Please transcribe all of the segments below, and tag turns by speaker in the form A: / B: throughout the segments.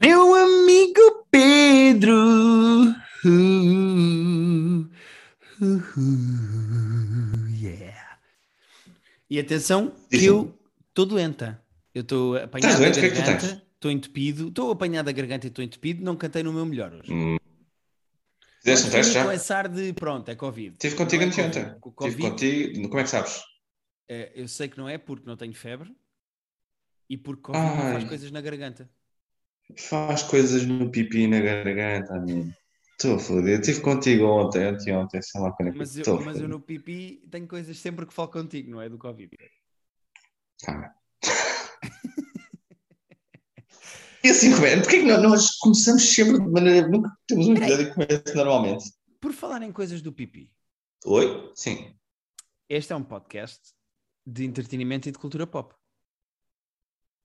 A: Meu amigo Pedro. Uh, uh, uh, yeah. E atenção, que eu estou doenta. Eu estou apanhado da
B: doente? O que é que tu
A: garganta, estou entupido, estou apanhado da garganta e estou entupido, não cantei no meu melhor hoje.
B: Hum. Fizeste um teste já?
A: com esse ar de pronto, é Covid.
B: Estive contigo
A: é
B: anteontem.
A: Covid. O
B: Estive contigo. Como é que sabes?
A: eh, eu sei que não é porque não tenho febre e porque Covid não faz coisas na garganta.
B: Faz coisas no pipi na garganta, amigo. Estou foder. Estive contigo ontem, anteontem, sei lá quando é que
A: Mas eu, mas eu no pipi tenho coisas sempre que falo contigo, não é do Covid.
B: Tá. E assim, é? Porquê que nós, começamos sempre de maneira. Nunca temos um episódio que começa normalmente.
A: Por falar em coisas do pipi,
B: Oi? Sim.
A: este é um podcast de entretenimento e de cultura pop.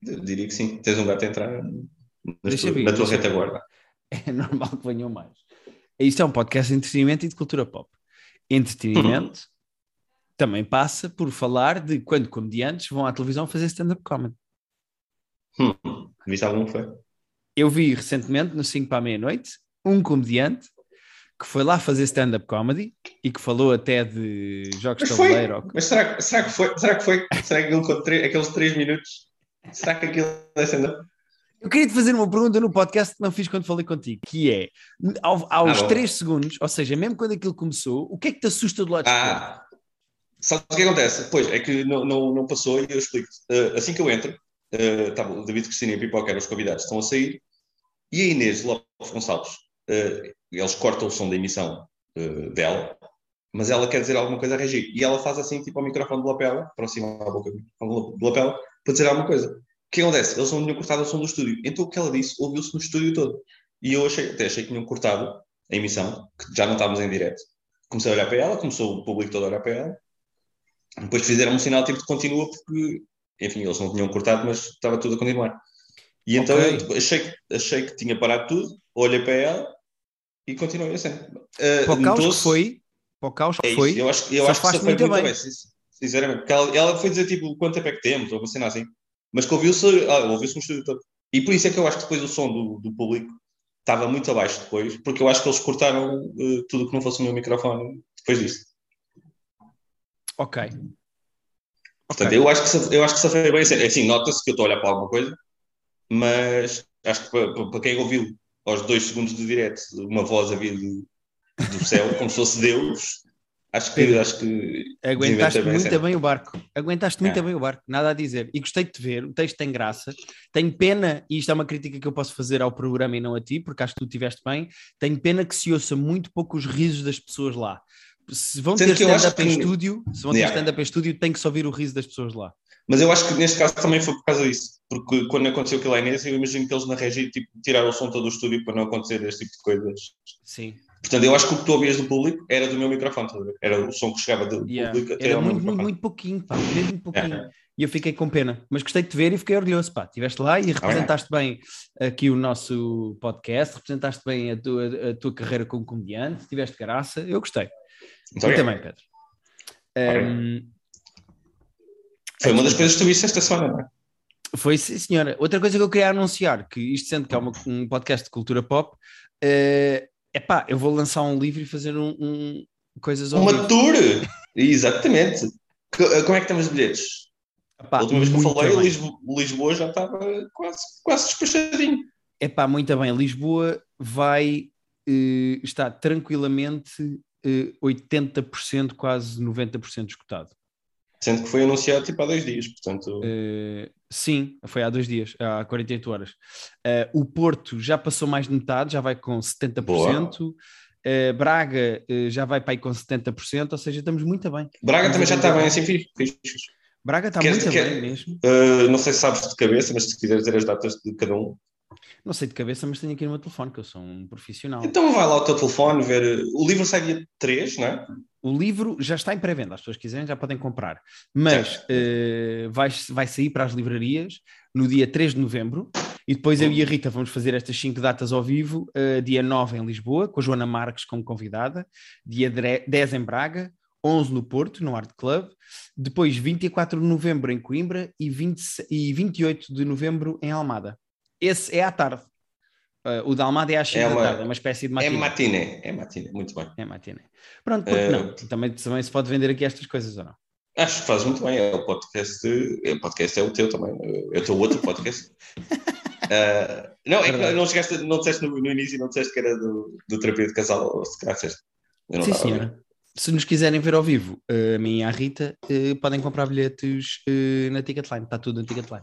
B: Eu diria que sim. Tens um gato a entrar
A: Deixa
B: tua,
A: vir,
B: na tua retaguarda.
A: É normal que venham mais. Isto é um podcast de entretenimento e de cultura pop. Entretenimento também passa por falar de quando comediantes vão à televisão fazer stand-up comedy.
B: Hum. Viste algum foi?
A: Eu vi recentemente, no 5 para a meia-noite, um comediante que foi lá fazer stand-up comedy e que falou até de jogos de tabuleiro. ou-
B: Mas será, que- será que foi? Será que foi? Será que aquilo com tre- aqueles 3 minutos? Será que aquilo é stand-up?
A: Eu queria te fazer uma pergunta no podcast que não fiz quando falei contigo, que é, ao- aos
B: Ah, bom.
A: 3 segundos, ou seja, mesmo quando aquilo começou, o que é que te assusta do lado esquerdo?
B: Ah, sabe o que acontece? Pois, é que não, não, não passou e eu explico. Uh, assim que eu entro, uh, tá bom, o David Cristina e a Pipoca eram os convidados, estão a sair, e a Inês Lopes Gonçalves, uh, eles cortam o som da emissão uh, dela, mas ela quer dizer alguma coisa a reagir. E ela faz assim, tipo, ao microfone de lapela, aproxima a boca do microfone de lapela, para dizer alguma coisa. O que acontece? Eles não tinham cortado o som do estúdio. Então o que ela disse ouviu-se no estúdio todo. E eu achei, até achei que tinham cortado a emissão, que já não estávamos em direto. Comecei a olhar para ela, começou o público todo a olhar para ela. Depois fizeram um sinal tipo de continua, porque, enfim, eles não tinham cortado, mas estava tudo a continuar. E então
A: Ok.
B: eu tipo, achei, que- achei que tinha parado tudo, olhei para ela e continuei assim. Uh,
A: Para o caos que foi, para o caus
B: é
A: que
B: isso,
A: foi,
B: eu acho, eu acho que
A: safaste
B: safei
A: muito bem.
B: bem, sin- sinceramente. Ela, ela foi dizer tipo quanto tempo é que temos, ou uma cena assim, mas que ouviu-se ah, ouviu-se no estúdio todo. E por isso é que eu acho que depois o som do, do público estava muito abaixo depois, porque eu acho que eles cortaram eh, tudo que não fosse o meu microfone depois disso.
A: ok.
B: Portanto,
A: Ok.
B: eu acho que eu acho que safei bem. Assim, assim, nota-se que eu estou a olhar para alguma coisa, mas acho que para, para- quem ouviu aos dois segundos de direto uma voz a vir do, do céu, como se fosse Deus, acho que,
A: Pedro,
B: acho que
A: Aguentaste
B: bem
A: muito bem o barco. Aguentaste muito
B: É.
A: bem o barco, nada a dizer. E gostei de te ver, o texto tem graça. Tenho pena, e isto é uma crítica que eu posso fazer ao programa e não a ti, porque acho que tu estiveste bem. Tenho pena que se ouça muito pouco os risos das pessoas lá. Se vão
B: Sendo
A: ter
B: que
A: stand-up em
B: que-
A: estúdio, se vão ter
B: Yeah.
A: stand-up em estúdio, tem que só ouvir o riso das pessoas lá.
B: Mas eu acho que neste caso também foi por causa disso. Porque quando aconteceu aquilo à Inês, eu imagino que eles na regi tipo, tiraram o som todo do estúdio para não acontecer este tipo de coisas.
A: Sim.
B: Portanto, eu acho que o que tu ouvias do público era do meu microfone, era o som que chegava do
A: Yeah.
B: público até
A: Era
B: ao meu
A: muito, muito,
B: microfone.
A: muito pouquinho, pá, mesmo pouquinho.
B: É.
A: E eu fiquei com pena, mas gostei de te ver e fiquei orgulhoso, pá. Estiveste lá e representaste bem aqui o nosso podcast, representaste bem a tua, a tua carreira como comediante, tiveste graça, eu gostei.
B: Muito
A: também, Pedro. Ahm,
B: Foi uma das coisas que tu viste esta semana, não é?
A: foi, sim, senhora. Outra coisa que eu queria anunciar, que isto sendo que é uma- um podcast de cultura pop, é pá, eu vou lançar um livro e fazer um, um- coisas
B: Uma
A: vivo.
B: tour! Exatamente. Que- Como é que estamos os bilhetes?
A: Epá,
B: a última vez que eu falei. Lisbo- Lisboa já estava quase, quase despachadinho.
A: Epá, muito bem. Lisboa vai eh, estar tranquilamente eh, 80%, quase 90% escutado.
B: Sendo que foi anunciado tipo há dois dias, portanto.
A: Eh, sim, foi há dois dias, há 48 horas. Eh, o Porto já passou mais de metade, já vai com 70%. Eh, Braga eh, já vai para aí com 70%, ou seja, estamos muito bem.
B: Braga
A: Mas
B: também já está bem assim, fixe.
A: Braga está muito
B: quer-
A: bem mesmo.
B: Uh, não sei se sabes de cabeça, mas se quiseres dizer as datas de cada um.
A: Não sei de cabeça, mas tenho aqui no meu telefone, que eu sou um profissional.
B: Então vai lá ao teu telefone ver. O livro sai dia 3, não é?
A: O livro já está em pré-venda, as pessoas quiserem já podem comprar, mas eh, vai, vai sair para as livrarias no dia 3 de novembro e depois eu e a Rita vamos fazer estas cinco datas ao vivo, eh, dia 9 em Lisboa, com a Joana Marques como convidada, dia dre- 10 em Braga, 11 no Porto, no Art Club, depois 24 de novembro em Coimbra e, 20, e 28 de novembro em Almada. Esse é à tarde. Uh, o da Almada é às 5
B: É
A: da
B: uma-
A: tarde, é uma espécie de
B: É
A: matiné.
B: matiné, é matiné, muito bem.
A: É matiné. Pronto, porque
B: Eh,
A: não? Também, também se pode vender aqui estas coisas ou não?
B: Acho que faz muito bem. É o podcast. é, O podcast é o teu também. É o teu outro podcast. Ah, não, é que não chegaste, não disseste no, no início, não disseste que era do, do terapia de casal, ou se calhar disseste.
A: Sim, senhora. Se nos quiserem ver ao vivo, eh, a mim e a Rita, eh, podem comprar bilhetes eh, na Ticketline. Está tudo na Ticketline.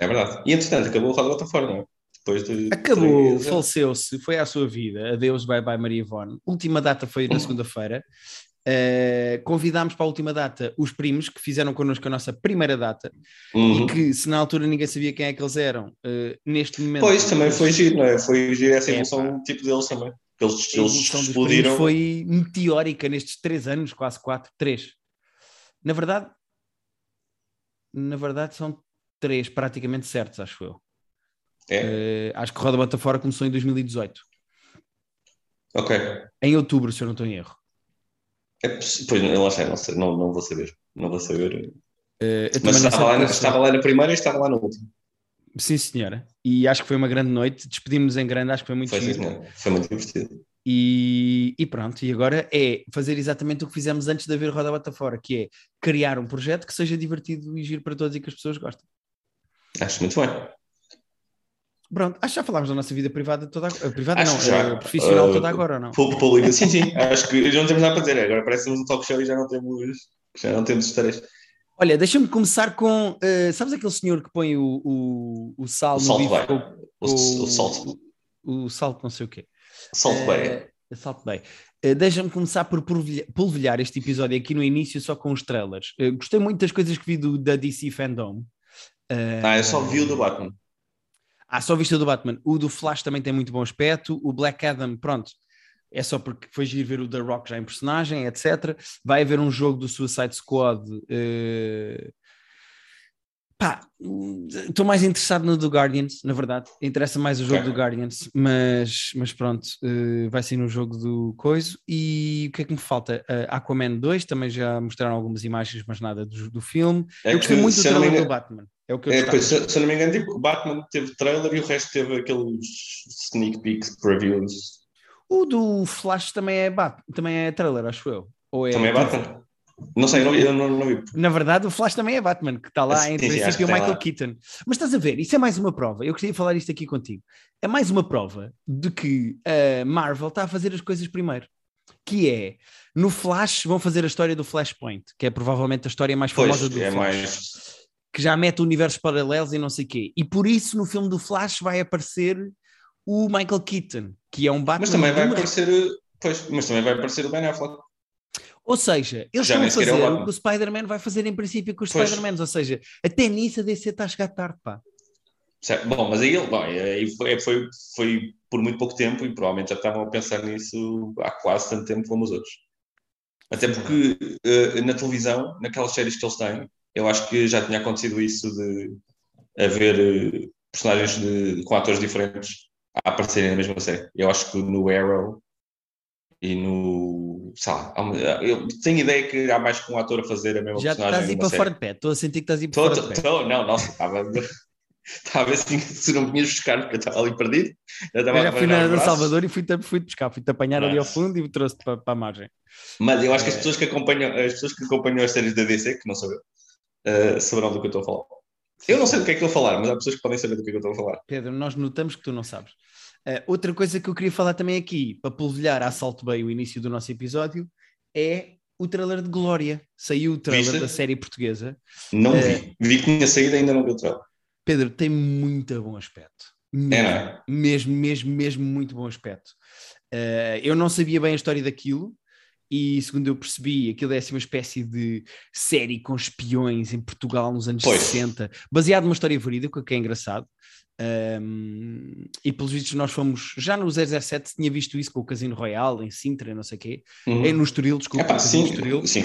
B: É verdade. E entretanto, acabou o Roda Bota Fora, não é? Depois de.
A: Acabou,
B: três-
A: faleceu-se, foi à sua vida. Adeus, bye bye Maria Ivone. Última data foi na segunda-feira. Eh, convidámos para a última data os primos que fizeram connosco a nossa primeira data
B: Uhum.
A: e que, se na altura ninguém sabia quem é que eles eram, eh, neste momento.
B: Pois, também foi giro, não é? Foi giro essa
A: É,
B: evolução tipo deles também. Eles, eles explodiram.
A: foi meteórica nestes três anos, quase quatro, três. Na verdade, na verdade são três praticamente certos, acho eu.
B: É,
A: Eh, acho que Roda Bota Fora começou em 2018,
B: ok.
A: em outubro, se eu não estou em erro.
B: É, pois, eu lá sei, não, sei, não, não vou saber. Não vou saber.
A: Eu
B: Mas
A: não
B: estava lá, estava lá na primeira e estava lá na última.
A: Sim, senhora. E acho que foi uma grande noite. Despedimos-nos em grande, acho que foi muito
B: Foi,
A: giro.
B: foi muito divertido.
A: E, e pronto, e agora é fazer exatamente o que fizemos antes de haver Roda Bota Fora, que é criar um projeto que seja divertido e giro para todos e que as pessoas gostem.
B: Acho muito bem.
A: Pronto, acho que já falámos da nossa vida privada toda agora. Privada
B: Acho
A: não,
B: já.
A: eh, profissional
B: Uh,
A: toda agora, ou não?
B: Público, público, sim, sim. Acho que já não temos nada para dizer. Agora parece que temos um talk show e já não temos, já não temos histórias.
A: Olha, deixa-me começar com. eh, sabes aquele senhor que põe o, o, o sal
B: O
A: no bife com-
B: O, o Salt,
A: O, o salto, não sei o quê.
B: Salt Bay.
A: Eh, Salt Bay. Eh, Deixa-me começar por polvilha- polvilhar este episódio aqui no início só com os trailers. Eh, gostei muito das coisas que vi do, da DC Fandom.
B: Ah, eu só vi o do Batman.
A: Ah, só vista do Batman. O do Flash também tem muito bom aspecto. O Black Adam, pronto, é só porque foi giro ver o The Rock já em personagem, etc. Vai haver um jogo do Suicide Squad. eh, Pá, estou mais interessado no do Guardians, na verdade. Interessa mais o jogo
B: Ok.
A: do Guardians, mas, mas pronto, eh, vai ser no jogo do Coiso. E o que é que me falta? Eh, Aquaman 2, também já mostraram algumas imagens, mas nada do, do filme.
B: É
A: eu gostei
B: que,
A: muito do trailer do
B: engano-
A: Batman. É o que eu
B: É, pois, se, se eu não me engano, tipo, o Batman teve trailer e o resto teve aqueles sneak peeks, previews.
A: O do Flash também é, Bat também é trailer, acho eu. Ou é
B: Também é Batman? Não sei, eu não, eu não, não vi.
A: Na verdade, o Flash também é Batman, que está lá em
B: sim,
A: princípio o Michael
B: lá.
A: Keaton. Mas estás a ver, isso é mais uma prova. Eu queria falar isto aqui contigo. É mais uma prova de que a Marvel está a fazer as coisas primeiro. Que é, no Flash vão fazer a história do Flashpoint, que é provavelmente a história mais
B: Pois,
A: famosa do
B: é
A: Flash.
B: mais.
A: Que já mete universos paralelos e não sei o quê. E por isso, no filme do Flash, vai aparecer o Michael Keaton, que é um Batman.
B: Mas também vai
A: uma-
B: aparecer. Pois, mas também vai aparecer o Ben Affleck.
A: Ou seja, eles
B: Já
A: estão a
B: é
A: fazer o que o Spider-Man vai fazer em princípio com os. Spider-Mans. Ou seja, até nisso a DC está a chegar tarde, pá.
B: Certo. Bom, mas aí, ele, bom, aí foi, foi, foi por muito pouco tempo e provavelmente já estavam a pensar nisso há quase tanto tempo como os outros. Até porque eh, na televisão, naquelas séries que eles têm, eu acho que já tinha acontecido isso de haver eh, personagens de, com atores diferentes a aparecerem na mesma série. Eu acho que no Arrow e no. Sei lá, eu tenho ideia que há mais que um ator a fazer a mesma
A: Já
B: personagem.
A: estás a ir para
B: série.
A: fora de pé. Estou a sentir que estás a ir para
B: Tô,
A: fora de pé.
B: tô, não, nossa, estava, estava a ver se, não vinhas buscar, porque eu estava ali perdido. Eu
A: Eu já fui na de. Salvador e fui-te fui buscar, fui-te apanhar ali ao fundo e trouxe-te para, para a margem.
B: Mas eu acho que as
A: É.
B: pessoas que acompanham as, pessoas que acompanham as séries da DC, que não sabem, eh, saberão do que eu estou a falar. Eu não sei do que é que estou a falar, mas há pessoas que podem saber do que é que eu estou a falar.
A: Pedro, nós notamos que tu não sabes. Eh, outra coisa que eu queria falar também aqui, para polvilhar a Salt Bay o início do nosso episódio, é o trailer de Glória. Saiu o trailer
B: Viste?
A: da série portuguesa.
B: Não
A: É.
B: vi. Vi que tinha saído ainda não vi o trailer.
A: Pedro, tem muito bom aspecto. Mesmo,
B: É, não é?
A: mesmo, mesmo, mesmo muito bom aspecto. Eh, eu não sabia bem a história daquilo e, segundo eu percebi, aquilo é assim uma espécie de série com espiões em Portugal nos anos
B: Pois.
A: 60, baseado numa história verídica, que é engraçado. Um, e pelos vistos nós fomos, já no 007 tinha visto isso com o Casino Royal em Sintra, não sei o quê,
B: Uhum.
A: é no Estoril, desculpa,
B: Epá,
A: no Casino
B: sim,
A: Estoril,
B: sim.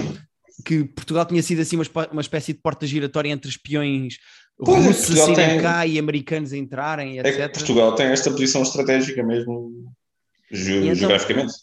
A: que Portugal tinha sido assim uma, uma espécie de porta giratória entre espiões
B: Pois é,
A: russos a
B: tem-
A: cá e americanos a entrarem,
B: É
A: etc.
B: Portugal tem esta posição estratégica mesmo, ge-
A: então-
B: geograficamente.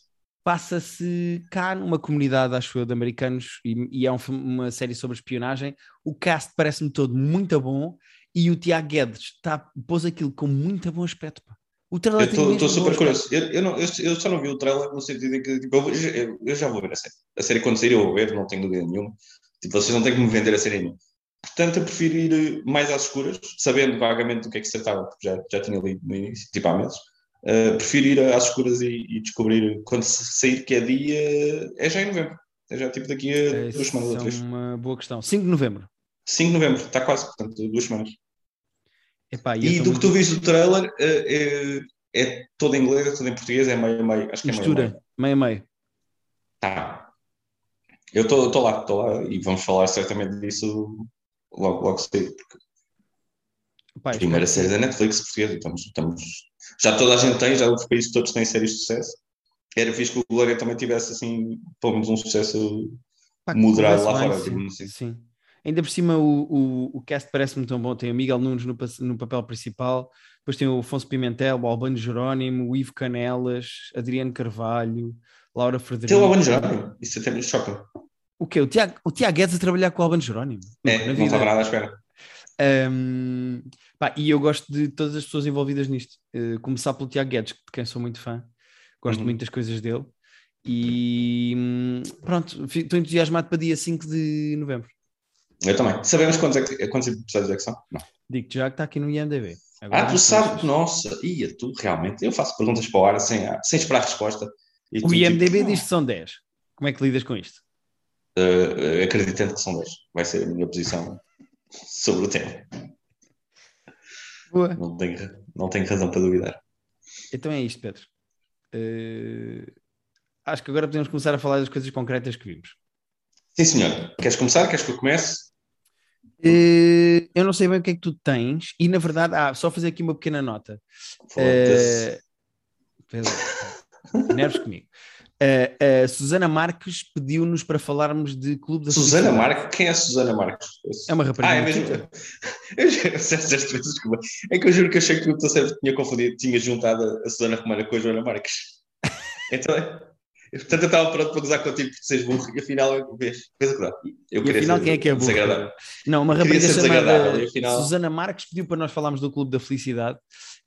A: passa-se cá numa comunidade, acho eu, de americanos, e, e é um uma série sobre espionagem. O cast parece-me todo muito bom e o Tiago Guedes tá, pôs aquilo com muito bom aspecto. Pá. O trailer
B: Eu estou super curioso. Eu, eu, não, eu, eu, só não vi o trailer no sentido de que tipo, eu, eu, já vou ver a série. A série quando sair eu vou ver, não tenho dúvida nenhuma. Tipo, vocês não têm que me vender a série nenhuma. Portanto, eu prefiro ir mais às escuras, sabendo vagamente do que é que se tratava, porque já, já tinha lido no início, tipo há meses. Uh, prefiro ir às escuras e, e, descobrir quando sair que é dia. É já em novembro. É já tipo daqui a é, duas semanas ou três.
A: É uma boa questão. 5 de novembro.
B: 5 de novembro, está quase, portanto, duas semanas. Epá, e do que tu viste do trailer, é, é, é todo em inglês, é todo em português, é meio meio. Acho que é
A: Mistura, meio meio.
B: Tá. Eu estou lá, estou lá e vamos falar certamente disso logo, logo cedo, porque Pai, primeira série da Netflix portuguesa, estamos, estamos, já toda a gente tem, já os países todos têm séries de sucesso. Era fixe que o Glória também tivesse assim, pelo menos um sucesso Pá, moderado lá fora.
A: Sim, assim. sim. Ainda por cima o, o, o cast parece-me tão bom. Tem o Miguel Nunes no, no papel principal, depois tem o Afonso Pimentel, o Albano Jerónimo, o Ivo Canelas, Adriano Carvalho, Laura Frederico.
B: Tem o Albano Jerónimo? Isso até me choca.
A: O quê? O Tiago, o Tiago Guedes a trabalhar com o Albano Jerónimo?
B: É, não estava nada à espera.
A: Um, pá, e eu gosto de todas as pessoas envolvidas nisto. Uh, começar pelo Tiago Guedes, de quem sou muito fã. Gosto uhum. muito das coisas dele. E hum, pronto, estou entusiasmado para dia 5 de novembro.
B: Eu também. Sabemos quantos, é que, quantos episódios é que são? Não.
A: Digo já que está aqui no IMDB.
B: Agora ah, tu sabes, nossa, ia tu realmente. Eu faço perguntas para o ar sem, sem esperar resposta.
A: o tu, IMDB tipo, diz que são 10. Como é que lidas com isto?
B: Uh, acreditando que são 10. Vai ser a minha posição sobre o tema. Boa. Não tenho, não tenho razão para duvidar.
A: Então é isto, Pedro. Uh, acho que agora podemos começar a falar das coisas concretas que vimos.
B: Sim, senhor. Queres começar? Queres que eu comece?
A: Uh, eu não sei bem o que é que tu tens, e na verdade, ah, só fazer aqui uma pequena nota. Uh, nervos comigo. Uh, uh, Susana Marques pediu-nos para falarmos de Clube da
B: Susana Marques? Quem é a Susana Marques?
A: É uma rapariga.
B: Ah, é mesmo? Desculpa. É que eu juro que achei que o Teu tinha confundido, tinha juntado a Susana Romana com a Joana Marques. Então, portanto, eu estava pronto para gozar contigo por seres burro e afinal, vês, coisa que dá.
A: Eu e afinal, quem é que é burro? Não, uma rapariga chamada afinal... Susana Marques pediu para nós falarmos do Clube da Felicidade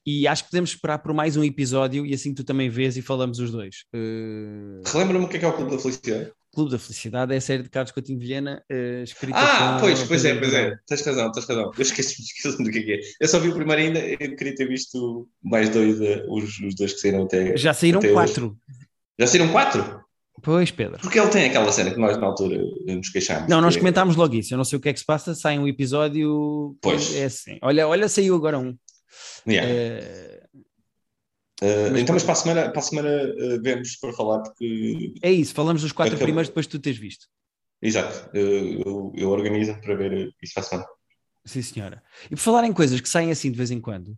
A: e acho que podemos esperar por mais um episódio e assim tu também vês e falamos os dois.
B: Uh... Relembra-me o que é, que é o Clube da Felicidade.
A: Clube da Felicidade é a série de Carlos Coutinho Vilhena uh, escrita
B: Ah, pois, pois é, pois é. Tens razão, tens razão. Eu esqueci-me esqueci do que é que é. Eu só vi o primeiro ainda, eu queria ter visto mais dois, uh, os, os dois que saíram até.
A: Já saíram
B: até
A: quatro. Hoje.
B: Já saíram quatro?
A: Pois, Pedro.
B: Porque ele tem aquela cena que nós na altura nos queixámos.
A: Não, nós comentámos logo isso. Eu não sei o que é que se passa, sai um episódio.
B: Pois.
A: É assim. Olha, olha, saiu agora um.
B: Yeah. Uh, mas, então, mas para a semana, para a semana uh, vemos para falar, porque.
A: É isso, falamos dos quatro acabou. primeiros depois de tu teres visto.
B: Exato, uh, eu, eu organizo para ver isso para a semana.
A: Sim, senhora. E por falar em coisas que saem assim de vez em quando,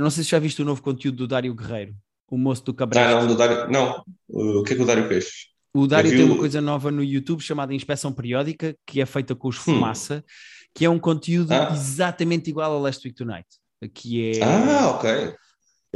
A: não sei se já viste o novo conteúdo do Dário Guerreiro, o moço do Cabrera.
B: Não, não, do Dário, não. o que é que o Dário fez?
A: O Dário tem uma coisa nova no YouTube chamada Inspeção Periódica, que é feita com os hum. Fumaça, hum. que é um conteúdo ah. exatamente igual ao Last Week Tonight. Que é...
B: Ah, ok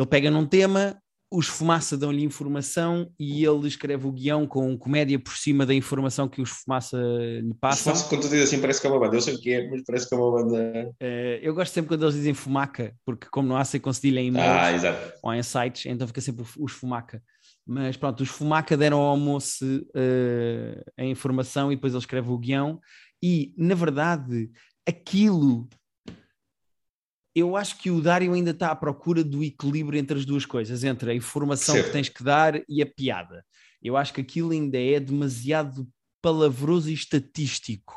A: ele pega num tema, os Fumaça dão-lhe informação e ele escreve o guião com comédia por cima da informação que os Fumaça lhe passam.
B: Fumaça, quando tu dizes assim, parece que é uma banda. Eu sei o que é, mas parece que é uma banda.
A: Uh, eu gosto sempre quando eles dizem Fumaca, porque como não há sem concedilha em
B: e-mails ah,
A: ou em sites, então fica sempre os Fumaca. Mas pronto, os Fumaca deram ao almoço uh, a informação e depois ele escreve o guião. E, na verdade, aquilo eu acho que o Dário ainda está à procura do equilíbrio entre as duas coisas, entre a informação certo. que tens que dar e a piada. Eu acho que aquilo ainda é demasiado palavroso e estatístico.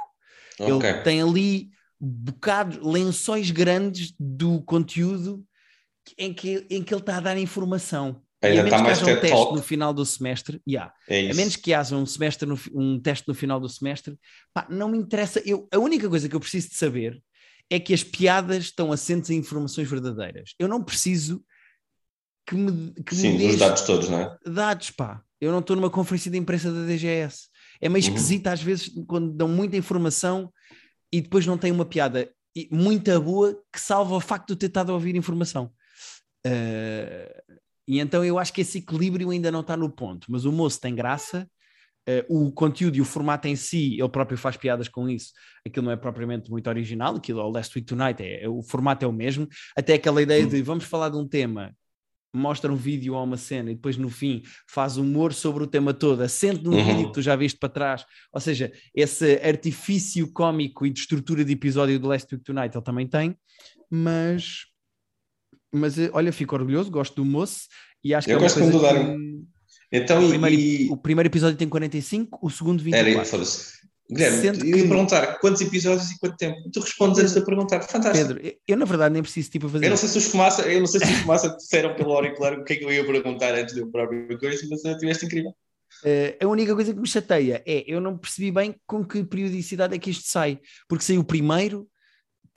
A: Okay. Ele tem ali bocados, lençóis grandes do conteúdo em que, em que ele está a dar informação.
B: Ainda e a menos que haja
A: um teste talk. no final do semestre, yeah. é a menos que haja um, semestre no, um teste no final do semestre, pá, não me interessa. Eu, a única coisa que eu preciso de saber é que as piadas estão assentes em informações verdadeiras. Eu não preciso que me, que
B: Sim, me os dados todos, não é?
A: Dados, pá. Eu não estou numa conferência de imprensa da DGS. É meio uhum. esquisito às vezes quando dão muita informação e depois não tem uma piada muito boa que salva o facto de ter estado a ouvir informação. Uh, e então eu acho que esse equilíbrio ainda não está no ponto, mas o moço tem graça Uh, o conteúdo e o formato em si, ele próprio faz piadas com isso. Aquilo não é propriamente muito original, aquilo é o Last Week Tonight, é, é, o formato é o mesmo. Até aquela ideia de vamos falar de um tema, mostra um vídeo ou uma cena e depois no fim faz humor sobre o tema todo, assente num uhum. vídeo que tu já viste para trás. Ou seja, esse artifício cómico e de estrutura de episódio do Last Week Tonight ele também tem, mas. Mas eh, olha, fico orgulhoso, gosto do moço e acho
B: Eu
A: que é
B: gosto coisa
A: que...
B: Então,
A: o, primeiro,
B: e...
A: o primeiro episódio tem 45, o segundo 24.
B: Era, foda-se. Guilherme, eu ia que... perguntar quantos episódios e quanto tempo. Tu respondes antes de perguntar. Fantástico.
A: Pedro, eu na verdade nem preciso tipo fazer.
B: Eu não sei se os fumaça, eu não sei se os fumaça disseram pelo auricular o que é que eu ia perguntar antes de eu próprio coisa, mas eu tiveste incrível.
A: Uh, a única coisa que me chateia é eu não percebi bem com que periodicidade é que isto sai, porque saiu o primeiro,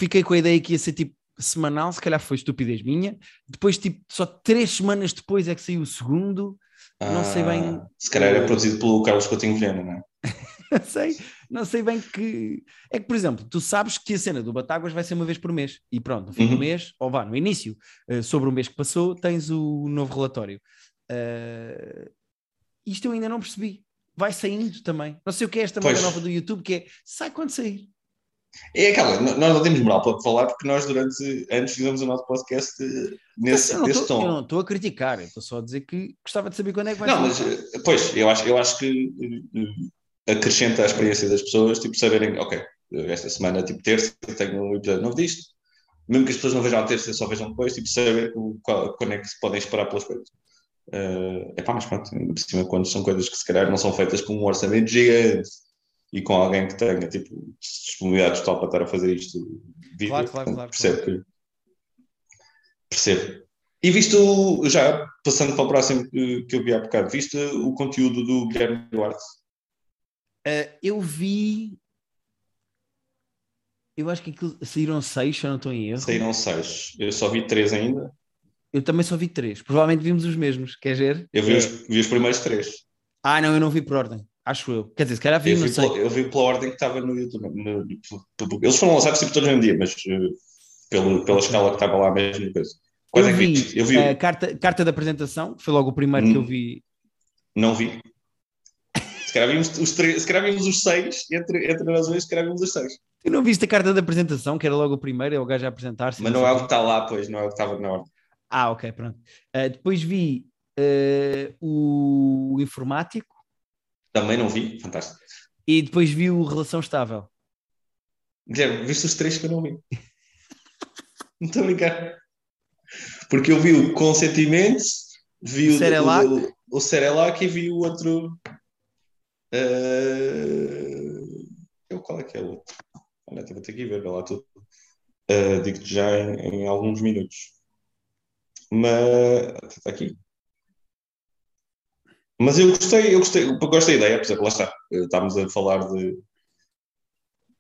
A: fiquei com a ideia que ia ser tipo semanal, se calhar foi estupidez minha. Depois, tipo, só três semanas depois é que saiu o segundo. Não sei bem.
B: Ah, se calhar era produzido pelo Carlos Coutinho Vilhena, não é?
A: não sei, não sei bem que. É que, por exemplo, tu sabes que a cena do Batáguas vai ser uma vez por mês e pronto, no fim uhum. do mês, ou vá, no início, uh, sobre o mês que passou, tens o novo relatório. Uh, isto eu ainda não percebi. Vai saindo também. Não sei o que é esta moda nova do YouTube, que é sai quando sair.
B: É aquela, nós não temos moral para falar porque nós durante anos fizemos o nosso podcast eh, nesse, eu nesse
A: tô, tom. Eu não estou a criticar, estou só a dizer que gostava de saber quando é que vai
B: Não, mas, eh, pois, eu acho, eu acho que eh, acrescenta a experiência das pessoas, tipo, saberem, ok, esta semana, tipo, terça, tenho um episódio novo disto, mesmo que as pessoas não vejam a terça, só vejam depois, tipo, saber qual, quando é que se podem esperar pelas coisas. Uh, é pá, mas pronto, por cima, quando são coisas que se calhar não são feitas com um orçamento gigante e com alguém que tenha tipo, disponibilidade total para estar a fazer isto
A: vídeo, claro, claro, claro,
B: percebo que percebo. E visto, já passando para o próximo que, que eu vi há bocado, viste o conteúdo do Guilherme Duarte?
A: Uh, eu vi. Eu acho que aquilo... saíram seis, se eu não estou em erro.
B: Saíram seis. Eu só vi três ainda.
A: Eu também só vi três. Provavelmente vimos os mesmos. Quer ver?
B: Eu vi, é. os, vi os primeiros três.
A: Ah, não, eu não vi por ordem. Acho eu. Quer dizer, se calhar vi, eu
B: vi, pela, eu vi pela ordem que estava no YouTube. No, no, eles foram lançados tipo todos no dia, mas uh, pelo, pela escala que estava lá mesmo. Coisa.
A: Quais eu, é vi, eu vi a carta, carta da apresentação, que foi logo o primeiro hum, que eu vi.
B: Não vi. Se calhar vimos os, três, se calhar vimos os seis, entre, entre nós dois, se calhar vimos os seis.
A: Tu não viste a carta da apresentação, que era logo o primeiro, é o gajo a apresentar-se.
B: Mas não é o que está lá, pois, não é o que estava na ordem.
A: Ah, ok, pronto. Uh, depois vi uh, o informático,
B: também não vi, fantástico.
A: E depois vi o Relação Estável.
B: Guilherme, viste os três que eu não vi. não estou a brincar. Porque eu vi o Consentimento, vi o, Cerelac. o, o, Cerelac e vi o outro. Uh... Eu, qual é que é o outro? Olha, vou ter que ir ver, lá tudo. Uh, Digo-te já em, em, alguns minutos. Mas. Está aqui. Mas eu gostei, eu gostei, eu gosto da ideia, por exemplo, lá está, estávamos a falar de,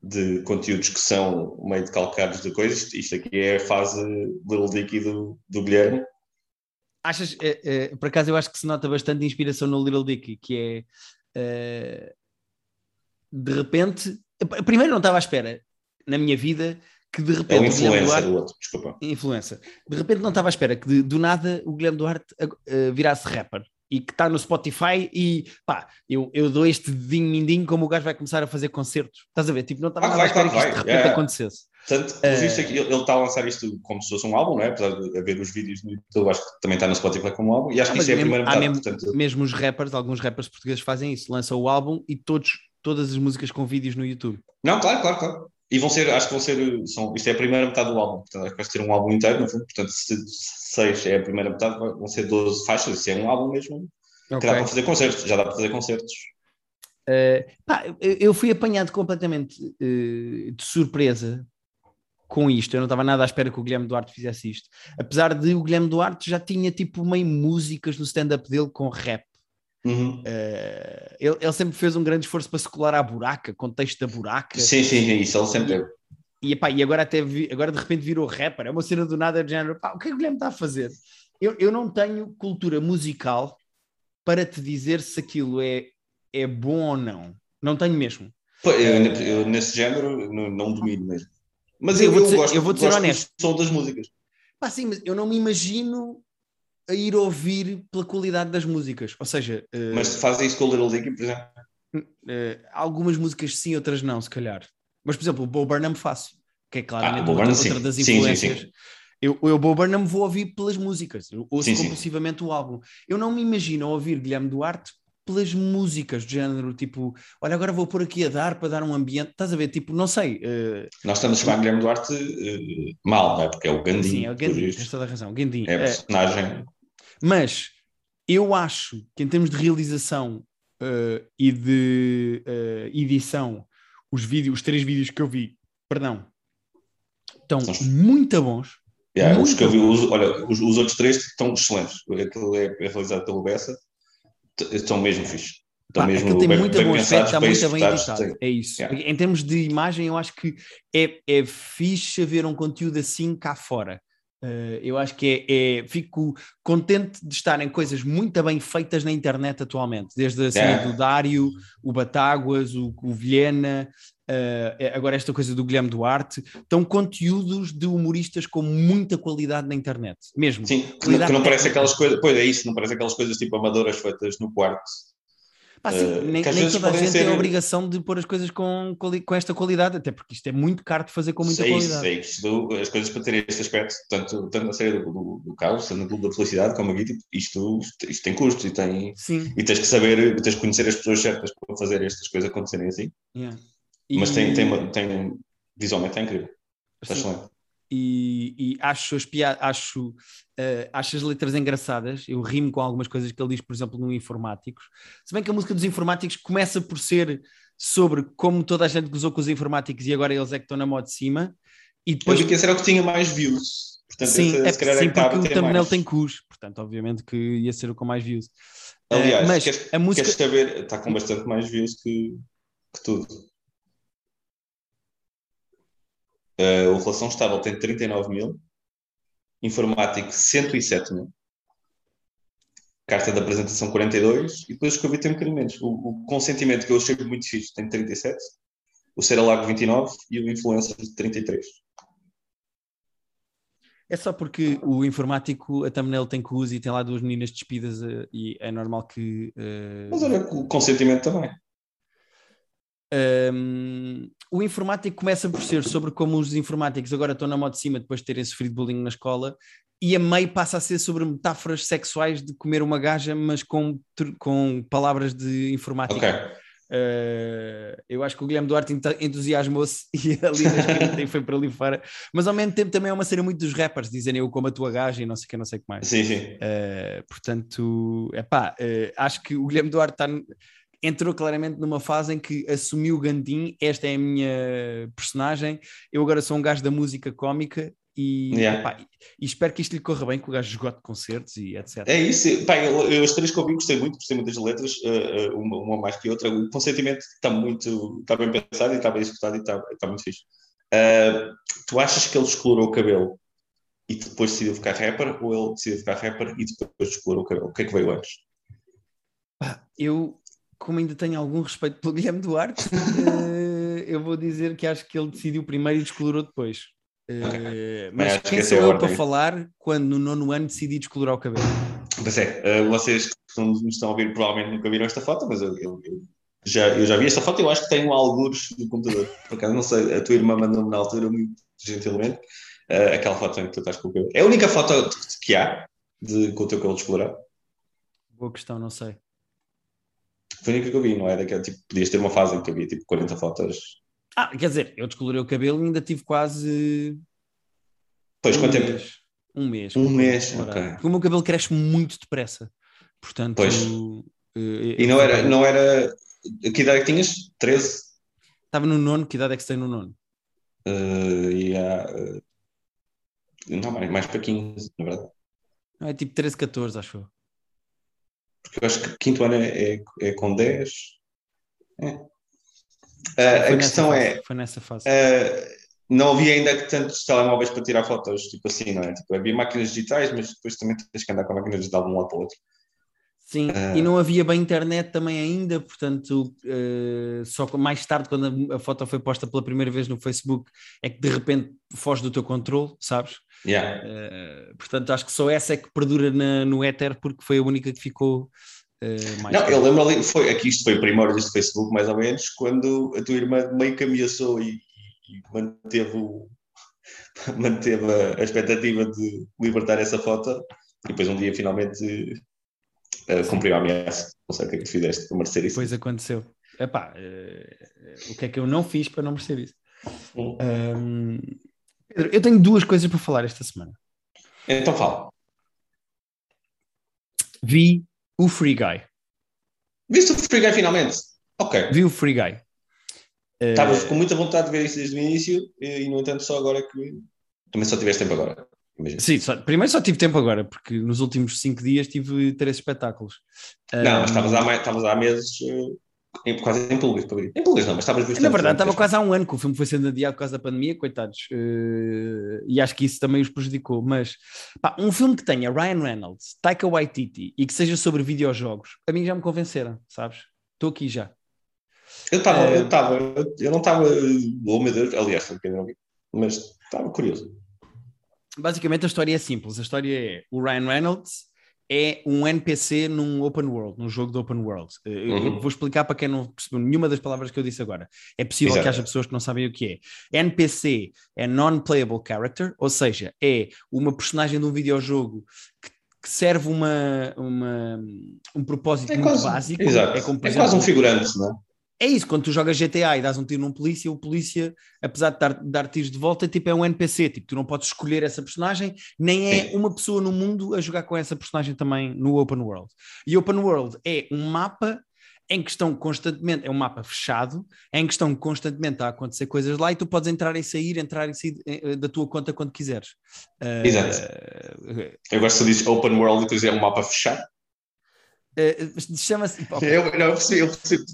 B: de conteúdos que são meio de calcados de coisas, isto aqui é a fase Little Dicky do, do Guilherme.
A: Achas, é, é, por acaso eu acho que se nota bastante inspiração no Little Dicky, que é é de repente, primeiro não estava à espera na minha vida que de repente. É
B: influencer, Duarte, o outro, desculpa.
A: Influencer. De repente não estava à espera que de, do nada o Guilherme Duarte uh, virasse rapper e que está no Spotify e pá, eu, eu dou este dedinho mindinho como o gajo vai começar a fazer concertos. Estás a ver? Tipo, não estava ah, nada vai, a esperar que isto de repente é. acontecesse.
B: Tanto, uh, ele, ele está a lançar isto como se fosse um álbum, não é? Apesar de haver os vídeos no YouTube, acho que também está no Spotify como um álbum, e acho que isso é a primeira metade.
A: Mesmo,
B: portanto...
A: mesmo os rappers, alguns rappers portugueses fazem isso, lançam o álbum e todos, todas as músicas com vídeos no YouTube.
B: Não, claro, claro, claro. E vão ser, acho que vão ser, são, isto é a primeira metade do álbum, portanto, acho que vai ser um álbum inteiro, no fundo, portanto, se seis é a primeira metade, vão ser 12 faixas, se é um álbum mesmo, Okay. Que dá para fazer concertos, já dá para fazer concertos.
A: Uh, pá, eu fui apanhado completamente uh, de surpresa com isto. Eu não estava nada à espera que o Guilherme Duarte fizesse isto. Apesar de o Guilherme Duarte já tinha tipo meio músicas no stand-up dele com rap.
B: Uhum.
A: Uh, ele, ele, sempre fez um grande esforço para se colar à buraca, contexto da buraca.
B: Sim, sim, isso ele sempre teve.
A: E, epá, e agora até vi, agora de repente virou rapper, é uma cena do nada de género. Pá, o que é que o Guilherme está a fazer? Eu, eu não tenho cultura musical para te dizer se aquilo é, é bom ou não. Não tenho mesmo.
B: Eu, eu, nesse género não, não domino mesmo. Mas
A: eu,
B: eu,
A: vou,
B: gosto,
A: eu vou dizer honesto.
B: som das músicas.
A: Pá, sim, mas eu não me imagino a ir ouvir pela qualidade das músicas. Ou seja.
B: Uh... Mas faz isso com o Little Dicky, por exemplo?
A: Uh, algumas músicas sim, outras não, se calhar. Mas, por exemplo, o Bo Burnham faço, que é claramente
B: Ah, o Bo
A: outra,
B: Burnham,
A: outra
B: sim.
A: das
B: Sim, sim,
A: influências.
B: sim.
A: Eu, eu, Bo Burnham, vou ouvir pelas músicas. Eu ouço
B: Sim, sim.
A: compulsivamente o álbum. Eu não me imagino ouvir Guilherme Duarte pelas músicas do género, tipo, olha, agora vou pôr aqui a dar para dar um ambiente. Estás a ver? Tipo, não sei. uh,
B: Nós estamos a chamar Guilherme Duarte eh, mal, não é? Porque é o Gandhi,
A: sim, é o
B: isto.
A: tens toda a razão. Gandhi.
B: É a
A: Uh,
B: personagem.
A: Mas eu acho que em termos de realização eh, e de eh, edição, os vídeos, os três vídeos que eu vi, perdão, estão muito bons.
B: Yeah, os
A: muito
B: que eu vi, os- olha, os, os outros três estão excelentes. Aquilo é, é realizado pelo Bessa, estão mesmo fixe. Estão
A: Pá,
B: mesmo
A: tem muito
B: bem
A: bom aspecto, está muito bem editado. É isso.
B: Yeah.
A: Em termos de imagem, eu acho que é, é fixe haver um conteúdo assim cá fora. Eh, eu acho que é, é- Fico contente de estarem coisas muito bem feitas na internet atualmente, desde a cena do Dário, o Batáguas, o, o Vilhena, eh, agora esta coisa do Guilherme Duarte. Estão conteúdos de humoristas com muita qualidade na internet, mesmo.
B: Sim, que que não parece aquelas coisas, pois é isso, não parece aquelas coisas tipo amadoras feitas no quarto.
A: Pá, sim,
B: Eh,
A: nem, nem toda a gente tem
B: ser-
A: a obrigação de pôr as coisas com, com esta qualidade, até porque isto é muito caro de fazer com muita
B: isso,
A: qualidade.
B: é isto, as coisas para terem este aspecto, tanto, tanto na série do, do, do Caos, Clube da Felicidade, como aqui, tipo, isto, isto, tem custos e, tem,
A: Sim,
B: e tens que saber, tens que conhecer as pessoas certas para fazer estas coisas acontecerem assim.
A: yeah.
B: Mas
A: E-
B: tem, tem, uma- tem, visualmente é incrível. Está excelente.
A: E, e acho acho, eh, acho as letras engraçadas. Eu rimo com algumas coisas que ele diz, por exemplo, no Informáticos. Se bem que a música dos Informáticos começa por ser sobre como toda a gente gozou com os informáticos e agora eles é que estão na moda de cima. E depois
B: que esse era o que tinha mais views. Portanto,
A: Sim,
B: esse,
A: é,
B: se calhar é
A: sim porque o thumbnail
B: mais.
A: tem cus, portanto, obviamente que ia ser o com mais views. Eh,
B: Aliás,
A: mas
B: queres,
A: a música.
B: queres saber, está com bastante mais views que, que tudo. Eh, o Relação Estável tem 39 mil, Informático 107 mil, Carta de Apresentação 42, e depois os que eu vi tem um bocadinho menos. O, o Consentimento, que eu achei muito fixe, tem 37, o Ser Lago 29 e o Influencer 33.
A: É só porque o informático, a thumbnail tem cus e tem lá duas meninas despidas eh, e é normal que. eh,
B: Mas olha, o Consentimento também.
A: Um, o informático começa por ser sobre como os informáticos agora estão na moda de cima depois de terem sofrido bullying na escola, e a meio passa a ser sobre metáforas sexuais de comer uma gaja, mas com, com palavras de informática.
B: Ok.
A: Uh, eu acho que o Guilherme Duarte ent- entusiasmou-se e ali na foi para ali fora, mas ao mesmo tempo também é uma cena muito dos rappers, dizem eu como a tua gaja e não sei o que, não sei o que mais.
B: Sim, sim.
A: Uh, portanto, epá, uh, acho que o Guilherme Duarte está, entrou claramente numa fase em que assumiu o Gandim, esta é a minha personagem, eu agora sou um gajo da música cómica e,
B: Yeah.
A: e espero que isto lhe corra bem, que o gajo esgote concertos e etc.
B: É isso. Pá, eu, eu, as três que eu vi gostei muito, gostei muito das letras, uh, uma, uma mais que outra. O consentimento está muito, está bem pensado e está bem executado e está, está muito fixe. Uh, tu achas que ele explorou o cabelo e depois decidiu ficar rapper ou ele decidiu ficar rapper e depois explorou o cabelo? O que é que veio antes?
A: Eu, como ainda tenho algum respeito pelo Guilherme Duarte, uh, eu vou dizer que acho que ele decidiu primeiro e descolorou depois. Uh,
B: Okay.
A: mas quem sou eu para falar quando no nono ano decidi descolorar o cabelo?
B: Mas é, uh, vocês que estão, nos estão a ouvir provavelmente nunca viram esta foto, mas eu, eu, eu já, eu já vi esta foto e eu acho que tenho alguns no computador. Por acaso, não sei, a tua irmã mandou-me na altura, muito gentilmente, uh, aquela foto em que tu estás com o cabelo. É a única foto que há de, com o teu cabelo descolorado.
A: Boa questão, não sei.
B: Foi a única que eu vi, não é? Daquela, tipo, podias ter uma fase em que havia tipo 40 fotos.
A: Ah, quer dizer, eu descolorei o cabelo e ainda tive quase
B: Pois,
A: um
B: quanto tempo?
A: mês. Um mês.
B: Um mês, ok.
A: Porque o meu cabelo cresce muito depressa. Portanto,
B: Pois.
A: eh,
B: E não era, não era. Que idade é que tinhas? 13?
A: Estava no nono, que idade é que se tem no nono?
B: Uh, e há. uh, não, mais, mais para 15, na verdade.
A: Não, é tipo 13, 14, acho eu.
B: Porque eu acho que quinto ano é, é, é com 10. É. Uh, a questão
A: fase,
B: é.
A: Foi nessa fase.
B: uh, não havia ainda tantos telemóveis para tirar fotos, tipo assim, não é? Tipo, havia máquinas digitais, mas depois também tens que andar com a máquina digital de um lado para o outro.
A: Sim,
B: Ah.
A: e não havia bem internet também ainda, portanto, eh, só mais tarde, quando a, foto foi posta pela primeira vez no Facebook, é que de repente foge do teu controle, sabes?
B: Yeah.
A: Eh, portanto, acho que só essa é que perdura na- no éter, porque foi a única que ficou Uh,
B: não, eu lembro ali, foi, aqui isto foi primeiro deste Facebook, mais ou menos, quando a tua irmã meio que ameaçou e, e manteve, o, manteve a, a, expectativa de libertar essa foto, e depois um dia finalmente uh, cumpriu a ameaça. Não sei o que é que tu fizeste para merecer isso.
A: Depois aconteceu. Epá, uh, o que é que eu não fiz para não merecer isso? Um, Pedro, eu tenho duas coisas para falar esta semana.
B: Então fala.
A: Vi o Free Guy.
B: Viste o Free Guy finalmente? Ok.
A: Vi o Free Guy.
B: Estavas uh... com muita vontade de ver isso desde o início e, no entanto, só agora que. Também só tiveste tempo agora.
A: Imagina. Sim, só, primeiro só tive tempo agora, porque nos últimos cinco dias tive três espetáculos.
B: Não, mas estavas há, estavas há meses uh, em, quase em público para. Em público não, mas estavas
A: Na verdade, estava quase há um ano que o filme foi sendo adiado por causa da pandemia, coitados. Uh, e acho que isso também os prejudicou. Mas pá, um filme que tenha Ryan Reynolds, Taika Waititi e que seja sobre videojogos, a mim já me convenceram, sabes? Estou aqui já.
B: Eu estava, uh, eu estava, eu não estava, oh meu Deus, aliás, mas estava curioso.
A: Basicamente a história é simples. A história é o Ryan Reynolds é um NPC num open world, num jogo de open world. Eh, uhum. Vou explicar para quem não percebeu nenhuma das palavras que eu disse agora. É possível Exato. que haja pessoas que não sabem o que é. NPC é Non-Playable Character, ou seja, é uma personagem de um videojogo que, que serve uma, uma, um propósito é muito quase, básico.
B: Exato. É, como, é exemplo, quase um figurante, não é?
A: É isso, quando tu jogas GTA e dás um tiro num polícia, o polícia, apesar de dar, dar tiros de volta, tipo, é um NPC, tipo, tu não podes escolher essa personagem, nem é uma pessoa no mundo a jogar com essa personagem também no Open World. E Open World é um mapa em que estão constantemente, é um mapa fechado, em que estão constantemente a acontecer coisas lá e tu podes entrar e sair, entrar e sair eh, da tua conta quando quiseres.
B: Exato. Uh, eu gosto de dizer Open World e tu é um mapa fechado.
A: Uh, Chama-se.
B: Eu, não, eu eu percebi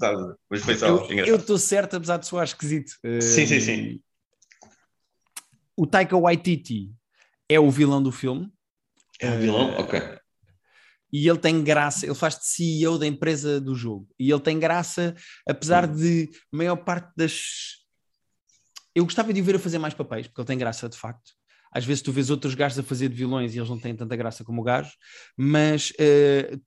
B: mas foi só
A: Eu estou certo, apesar de soar esquisito.
B: Uh, sim, sim, sim.
A: O Taika Waititi é o vilão do filme.
B: É o vilão? Uh, ok.
A: E ele tem graça, ele faz de CEO da empresa do jogo. E ele tem graça, apesar hum. de a maior parte das. Eu gostava de o ver a fazer mais papéis, porque ele tem graça de facto. Às vezes tu vês outros gajos a fazer de vilões e eles não têm tanta graça como o gajo, mas uh,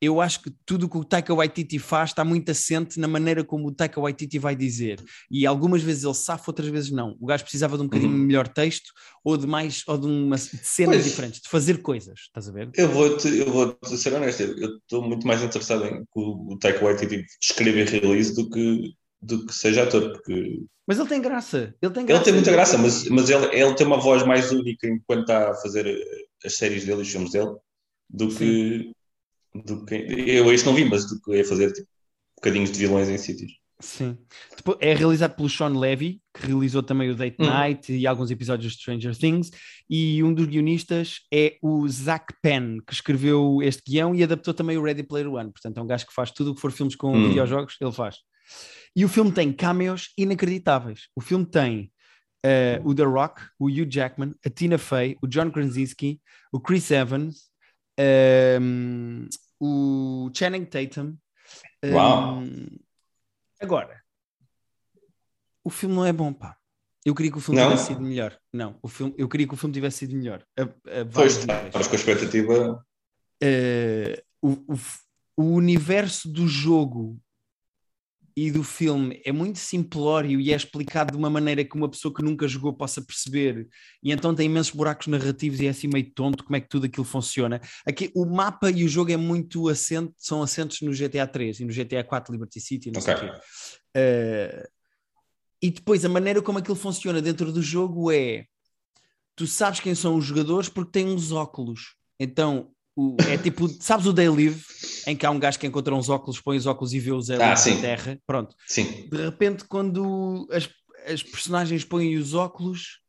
A: eu acho que tudo o que o Taika Waititi faz está muito assente na maneira como o Taika Waititi vai dizer. E algumas vezes ele safa, outras vezes não. O gajo precisava de um bocadinho uhum. melhor texto ou de mais, ou de, uma, de cenas pois, diferentes, de fazer coisas, estás a ver?
B: Eu vou-te eu vou -te ser honesto, eu estou muito mais interessado em que o, o Taika Waititi escreva e realize do que, do que seja ator, porque...
A: Mas ele tem graça, ele tem graça.
B: Ele tem muita graça, mas, mas ele, ele tem uma voz mais única enquanto está a fazer as séries dele e os filmes dele do Sim. que do que eu este não vi, mas do que ia fazer tipo, bocadinhos de vilões em sítios.
A: Sim. é realizado pelo Sean Levy, que realizou também o Date hum. Night e alguns episódios de Stranger Things, e um dos guionistas é o Zach Penn, que escreveu este guião e adaptou também o Ready Player One. Portanto, é um gajo que faz tudo o que for filmes com hum. videojogos, ele faz. E o filme tem cameos inacreditáveis. O filme tem uh, o The Rock, o Hugh Jackman, a Tina Fey, o John Krasinski, o Chris Evans, um, o Channing Tatum.
B: Um, Uau.
A: Agora, o filme não é bom, pá. Eu queria que o filme não? tivesse sido melhor. Não, o filme, eu queria que o filme tivesse sido melhor. A, a
B: pois, estás com a expectativa.
A: Uh, o, o, o universo do jogo e do filme é muito simplório e é explicado de uma maneira que uma pessoa que nunca jogou possa perceber, e então tem imensos buracos narrativos e é assim meio tonto como é que tudo aquilo funciona. Aqui, o mapa e o jogo é muito assente, são assentos no GTA 3 e no GTA 4 Liberty City, não okay. sei o quê. Uh, e depois a maneira como aquilo funciona dentro do jogo é tu sabes quem são os jogadores porque têm uns óculos. Então o, é tipo, sabes o Day Live, em que há um gajo que encontra uns óculos, põe os óculos e vê os aliens ah, na Terra. Pronto.
B: Sim.
A: De repente, quando as, as personagens põem os óculos,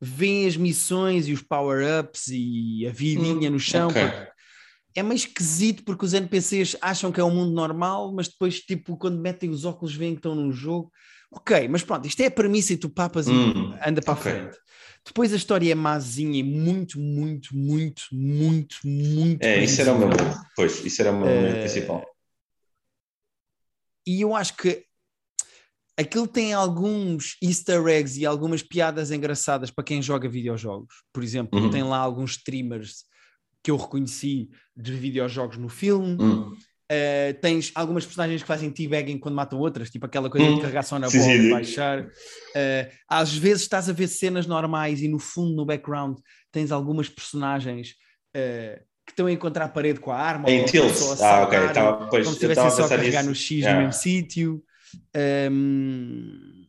A: veem as missões e os power-ups e a vidinha no chão. Okay. É meio esquisito porque os NPCs acham que é um mundo normal, mas depois, tipo, quando metem os óculos, veem que estão num jogo. Ok, mas pronto, isto é a premissa e tu papas hum, e anda para okay. a frente. Depois a história é mazinha e muito, muito, muito, muito, muito.
B: É, isso era o meu Pois, isso era o meu uh, principal.
A: E eu acho que aquilo tem alguns easter eggs e algumas piadas engraçadas para quem joga videojogos. Por exemplo, uhum. tem lá alguns streamers que eu reconheci de videojogos no filme.
B: Uhum.
A: Uh, tens algumas personagens que fazem teabagging quando matam outras, tipo aquela coisa
B: Hum,
A: de carregar só na
B: sim,
A: bola
B: sim.
A: e baixar. Uh, às vezes estás a ver cenas normais e no fundo, no background, tens algumas personagens uh, que estão a encontrar a parede com a arma.
B: Em tilt. Ah, ok. Tava, pois,
A: como se estivessem só a carregar
B: nisso.
A: no X
B: Yeah.
A: no mesmo sítio. Um,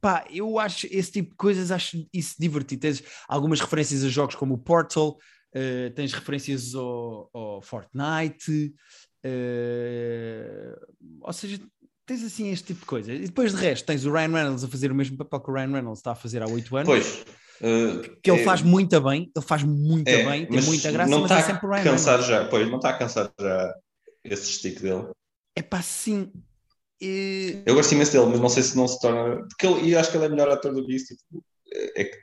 A: pá, eu acho esse tipo de coisas, acho isso divertido. Tens algumas referências a jogos como o Portal, uh, tens referências ao, ao Fortnite, uh, ou seja, tens assim este tipo de coisa. E depois de resto, tens o Ryan Reynolds a fazer o mesmo papel que o Ryan Reynolds está a fazer há 8 anos.
B: Pois. uh,
A: Que ele
B: é-
A: faz muito bem, ele faz muito
B: é,
A: bem, tem muita graça,
B: não
A: mas
B: está
A: é sempre o Ryan
B: cansado
A: Reynolds.
B: já. Pois, não está cansado já esse stick dele.
A: É pá, sim. E-
B: Eu gosto imenso dele, mas não sei se não se torna. Porque ele, e acho que ele é melhor ator do que isso. Tipo, é que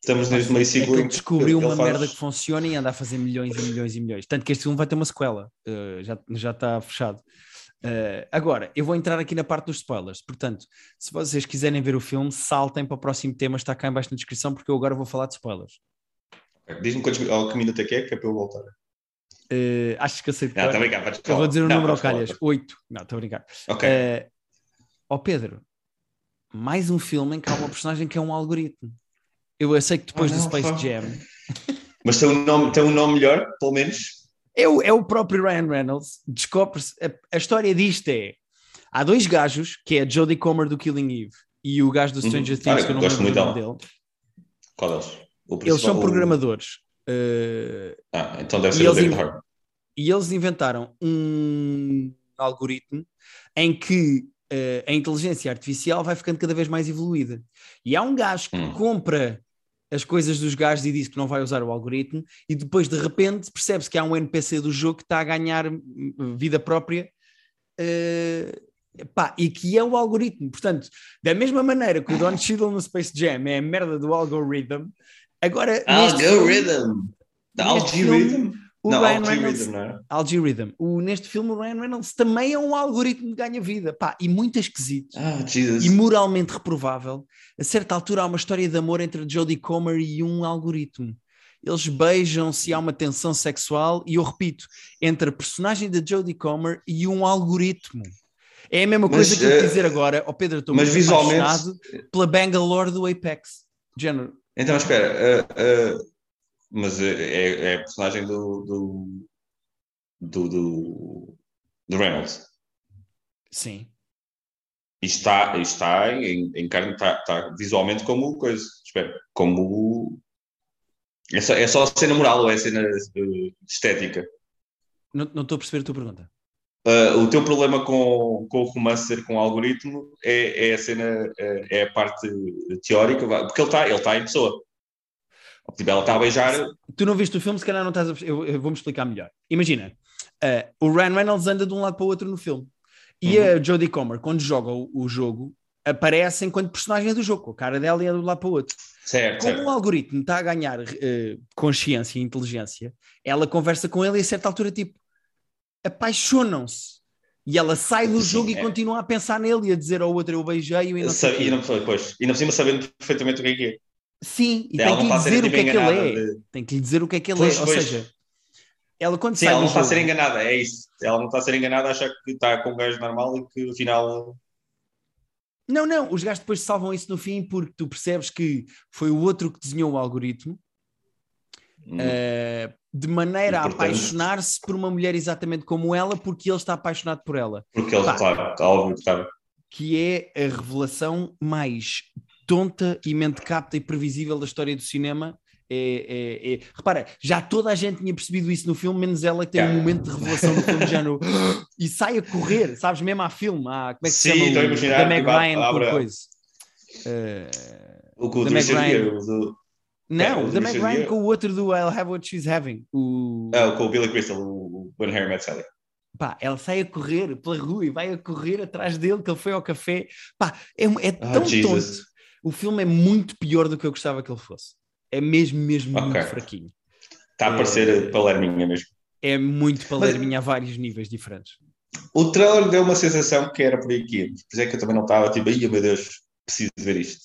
B: estamos neste meio
A: É
B: ciclo
A: que descobriu uma
B: faz-
A: merda que funciona e anda a fazer milhões e milhões e milhões. Tanto que este filme vai ter uma sequela, uh, já, já está fechado. Uh, agora, eu vou entrar aqui na parte dos spoilers. Portanto, se vocês quiserem ver o filme, saltem para o próximo tema, está cá em baixo na descrição, porque eu agora vou falar de spoilers.
B: Diz-me quantos ao que minuto é que é, que é para eu voltar.
A: Uh, acho que aceito.
B: Não, está a brincar,
A: eu vou dizer o
B: Não,
A: número ao calhas: 8. Não, estou a brincar.
B: Ok.
A: Uh, ó Pedro, mais um filme em que há uma personagem que é um algoritmo. Eu sei que depois do
B: não,
A: Space
B: pá.
A: Jam
B: Mas tem um, nome, tem um nome melhor, pelo menos.
A: É o, é o próprio Ryan Reynolds. Descobre-se. A, a história disto é: há dois gajos, que é a Jodie Comer do Killing Eve e o gajo do Stranger
B: Uhum.
A: Things,
B: Ah,
A: que eu não
B: gosto
A: do
B: muito
A: dele.
B: Qual deles?
A: Eles são
B: o-
A: programadores. uh,
B: Ah, então deve ser o David Harbour.
A: e eles inventaram um algoritmo em que uh, a inteligência artificial vai ficando cada vez mais evoluída. E há um gajo que
B: Hum.
A: compra as coisas dos gajos e diz que não vai usar o algoritmo, e depois de repente percebe-se que há um NPC do jogo que está a ganhar hum, vida própria. uh, pá, e que é o algoritmo. Portanto, da mesma maneira que o Don Cheadle no Space Jam é a merda do algoritmo, agora neste filme-
B: Algorithm.
A: O
B: Não,
A: Ryan Reynolds
B: Algorithm, não é?
A: Algorithm. O, neste filme, o Ryan Reynolds também é um algoritmo que ganha vida. Pá, e muito esquisito.
B: Ah, Jesus.
A: E moralmente reprovável. A certa altura há uma história de amor entre Jodie Comer e um algoritmo. Eles beijam-se, há uma tensão sexual, e eu repito, entre a personagem da Jodie Comer e um algoritmo. É a mesma
B: Mas,
A: coisa que eu te dizer agora, ó Pedro, estou
B: mas
A: muito
B: visualmente-
A: pela Bangalore do Apex. Género.
B: Então, espera. ah, ah, mas é, é, é a personagem do. do. do. do, do Reynolds.
A: Sim.
B: E está, está em, em carne, está, está visualmente como coisa. Espera. Como. É só, é só a cena moral ou é a cena eh, estética?
A: Não, não estou a perceber a tua pergunta.
B: Uh, o teu problema com, com o romance ser com o algoritmo é, é a cena, é, é a parte teórica, porque ele está ele tá em pessoa. Tipo, ela está a beijar.
A: tu não viste o filme, se calhar não estás a... eu, eu vou-me explicar melhor. Imagina, eh, o Ryan Reynolds anda de um lado para o outro no filme. E
B: Uhum.
A: a Jodie Comer, quando joga o, o jogo, aparece enquanto personagem do jogo, a cara dela e é de um lado para o outro.
B: Certo,
A: Como
B: certo.
A: o algoritmo está a ganhar eh, consciência e inteligência, ela conversa com ele e a certa altura, tipo, apaixonam-se. E ela sai do
B: Sim,
A: jogo e
B: é.
A: continua a pensar nele e a dizer ao outro eu beijei-o e não sei.
B: E não, depois, e não precisa sabendo perfeitamente o que é que é.
A: Sim, e
B: Ela
A: tem que lhe
B: a
A: dizer o que é que ele é.
B: de-
A: Tem que lhe dizer o que é que ele
B: Pois,
A: é. Ou
B: pois.
A: seja, ela quando
B: Sim,
A: sai
B: ela não está a
A: jogo,
B: ser enganada, é isso. Ela não está a ser enganada a achar que está com um gajo normal e que afinal.
A: Não, não, os gajos depois salvam isso no fim porque tu percebes que foi o outro que desenhou o algoritmo
B: hum,
A: eh, de maneira
B: E,
A: a apaixonar-se por uma mulher exatamente como ela porque ele está apaixonado por ela.
B: porque ele,
A: pá.
B: claro, está óbvio está.
A: Que é a revelação mais tonta e mente capta e previsível da história do cinema. É, é- é- Repara, já toda a gente tinha percebido isso no filme, menos ela que tem um momento de revelação no filme já no... e sai a correr, sabes, mesmo à filme, à, como é que se
B: Sim,
A: chama?
B: estou a
A: o-
B: imaginar,
A: da Meg
B: tipo, a-
A: Ryan com coisa. Eh,
B: O que o
A: Meg
B: Richard
A: Ryan.
B: Do-
A: Não,
B: É, o
A: da Meg Ryan com o outro do I'll Have What She's Having. O...
B: ah, com o Billy Crystal, o When Harry Met Sally.
A: Pá, ela sai a correr pela rua e vai a correr atrás dele, que ele foi ao café. Pá, é, é
B: Ah,
A: tão
B: Jesus.
A: tonto. O filme é muito pior do que eu gostava que ele fosse. É mesmo, mesmo
B: Ok.
A: muito fraquinho.
B: Está a
A: É.
B: parecer palerminha mesmo.
A: É muito para
B: Mas-
A: a vários níveis diferentes.
B: O trailer deu uma sensação que era por aqui. Por isso é que eu também não estava tipo, ai meu Deus, preciso ver isto.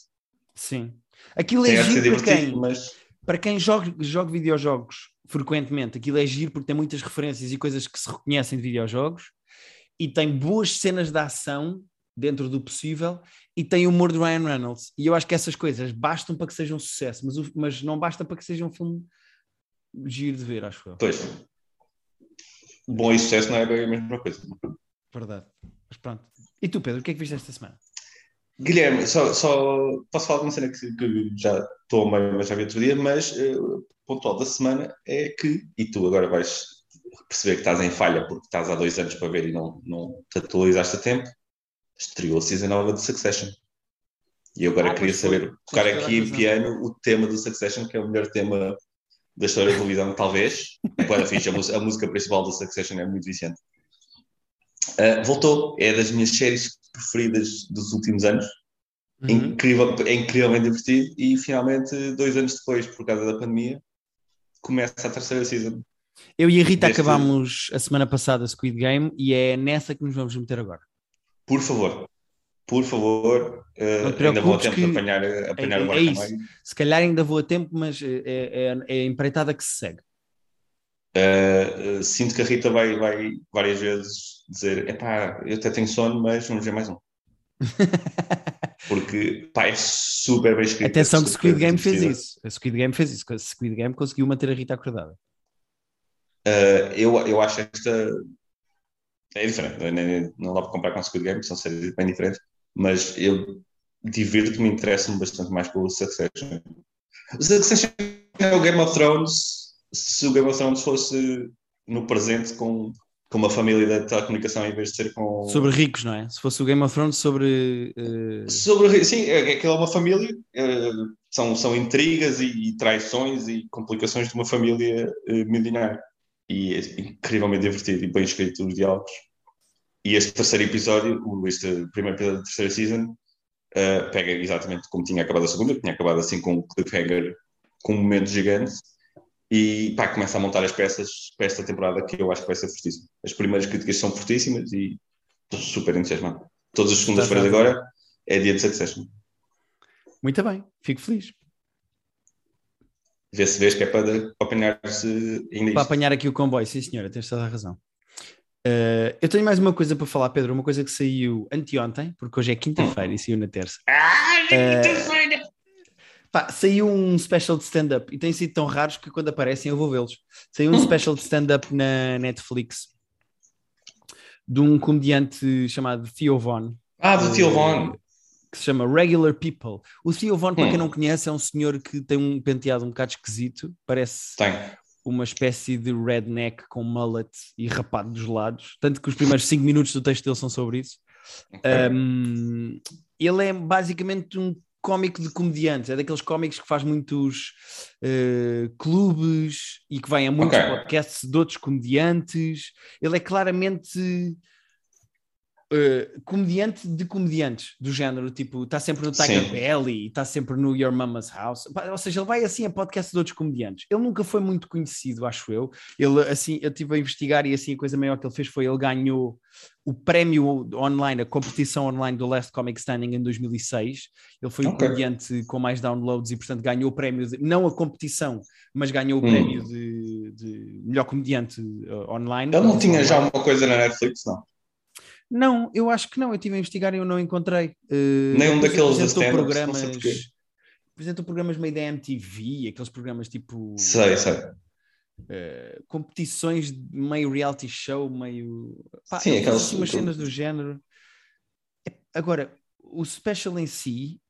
A: Sim. Aquilo é
B: ser
A: giro para quem?
B: mas
A: para quem joga, joga videojogos frequentemente, aquilo é giro porque tem muitas referências e coisas que se reconhecem de videojogos e tem boas cenas de ação dentro do possível e tem o humor de Ryan Reynolds. E eu acho que essas coisas bastam para que seja um sucesso, mas, mas não basta para que seja um filme giro de ver, acho eu.
B: Pois. Bom e sucesso não é bem a mesma coisa.
A: Verdade. Mas pronto. E tu, Pedro, o que é que viste esta semana?
B: Guilherme, só, só posso falar de uma cena que, que já estou a meio, mas já vi outro dia, mas uh, o pontual da semana é que, e tu agora vais perceber que estás em falha porque estás há dois anos para ver e não, não te atualizaste a tempo, estreou a season nova de Succession. E eu agora ah, queria saber, tocar aqui em piano o tema do Succession, que é o melhor tema da história da televisão, talvez. É quando fiz a, música, a música principal do Succession é muito viciante. Uh, voltou, é das minhas séries preferidas dos últimos anos. Uhum. Incrível, é incrivelmente divertido. E finalmente, dois anos depois, por causa da pandemia, começa a terceira season.
A: Eu e a Rita Deste... acabámos a semana passada Squid Game e é nessa que nos vamos meter agora.
B: Por favor, por favor, uh, ainda vou a tempo de apanhar, apanhar
A: é,
B: o
A: é isso. Se calhar ainda vou a tempo, mas é, é, é a empreitada que se segue.
B: Uh, uh, sinto que a Rita vai, vai várias vezes dizer: epá, eu até tenho sono, mas vamos ver mais um. Porque pá, é super bem escrito.
A: Atenção que Squid Game fez isso. A Squid Game fez isso. A Squid Game conseguiu manter a Rita acordada.
B: Uh, eu, eu acho esta. É diferente, não dá para comparar com a Squid Game, são séries bem diferentes, mas eu divirto-me, interessa-me bastante mais pelo Succession. O Succession é o Game of Thrones se o Game of Thrones fosse no presente com, com uma família da telecomunicação em vez de ser com.
A: Sobre ricos, não é? Se fosse o Game of Thrones sobre.
B: Uh... Sobre. Sim, é, é, é uma família. Uh, são, são intrigas e, e, traições e complicações de uma família uh, milionária. E é incrivelmente divertido e bem escrito os diálogos. E este terceiro episódio, este primeiro episódio da terceira season, uh, pega exatamente como tinha acabado a segunda, tinha acabado assim com um cliffhanger com um momento gigante e pá, começa a montar as peças para esta temporada que eu acho que vai ser fortíssima. As primeiras críticas são fortíssimas e estou super entusiasmado. Todas as segundas-feiras agora é dia de Succession.
A: Muito bem, fico feliz.
B: Vê se vês que é para, apanhar se
A: ainda Para apanhar aqui o comboio, sim senhora, tens toda a razão. Uh, eu tenho mais uma coisa para falar, Pedro, uma coisa que saiu anteontem, porque hoje é quinta-feira e saiu na terça.
B: Ah, é quinta-feira!
A: Pá, saiu um special de stand-up e têm sido tão raros que quando aparecem eu vou vê-los. Saiu um special de stand-up na Netflix de um comediante chamado Theo Von.
B: Ah, do Theo Von.
A: Que se chama Regular People. O Theo Von, para quem hum. não conhece, é um senhor que tem um penteado um bocado esquisito, parece
B: tem.
A: uma espécie de redneck com mullet e rapado dos lados. Tanto que os primeiros 5 minutos do texto dele são sobre isso. Okay. Um, ele é basicamente um cómico de comediantes, é daqueles cómicos que faz muitos uh, clubes e que vai a muitos okay. podcasts de outros comediantes. Ele é claramente uh, comediante de comediantes, do género, tipo, está sempre no Tiger Sim. Belly, está sempre no Your Mama's House, ou seja, ele vai assim a podcast de outros comediantes. Ele nunca foi muito conhecido, acho eu. Ele, assim, eu estive a investigar e assim a coisa maior que ele fez foi ele ganhou o prémio online, a competição online do Last Comic Standing em 2006. Ele foi okay. o comediante com mais downloads e, portanto, ganhou o prémio, de, não a competição, mas ganhou o hum. prémio de, de melhor comediante uh, online.
B: Ele não tinha online. já uma coisa na Netflix, não?
A: Não, eu acho que não. Eu estive a investigar e eu não encontrei.
B: Uh, Nem um daqueles apresentou
A: programas. Apresentou programas meio da MTV, aqueles programas tipo.
B: Sei, sei.
A: Uh, competições meio reality show, meio.
B: Pá, Sim, aquelas
A: umas cenas do género. Agora, o special em si.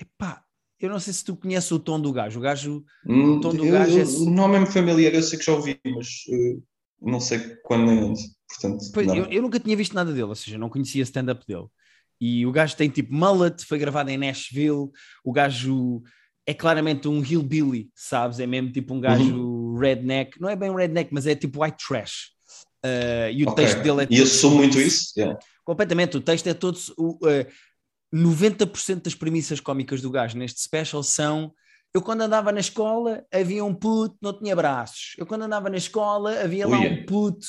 A: Epá, eu não sei se tu conheces o tom do gajo. O gajo.
B: Hum, o tom do eu, gajo é... O nome é-me familiar, eu sei que já ouvi, mas uh, não sei quando nem onde. Portanto,
A: pois, eu, eu, nunca tinha visto nada dele, ou seja, não conhecia stand-up dele. E o gajo tem tipo mullet, foi gravado em Nashville. O gajo é claramente um hillbilly, sabes? É mesmo tipo um gajo uhum. redneck. Não é bem redneck, mas é tipo white trash. Uh, e o okay. texto dele é.
B: E assumo muito isso? Yeah.
A: Completamente. O texto é todo. Uh, 90% das premissas cómicas do gajo neste special são eu, quando andava na escola, havia um puto, não tinha braços. Eu, quando andava na escola, havia lá um puto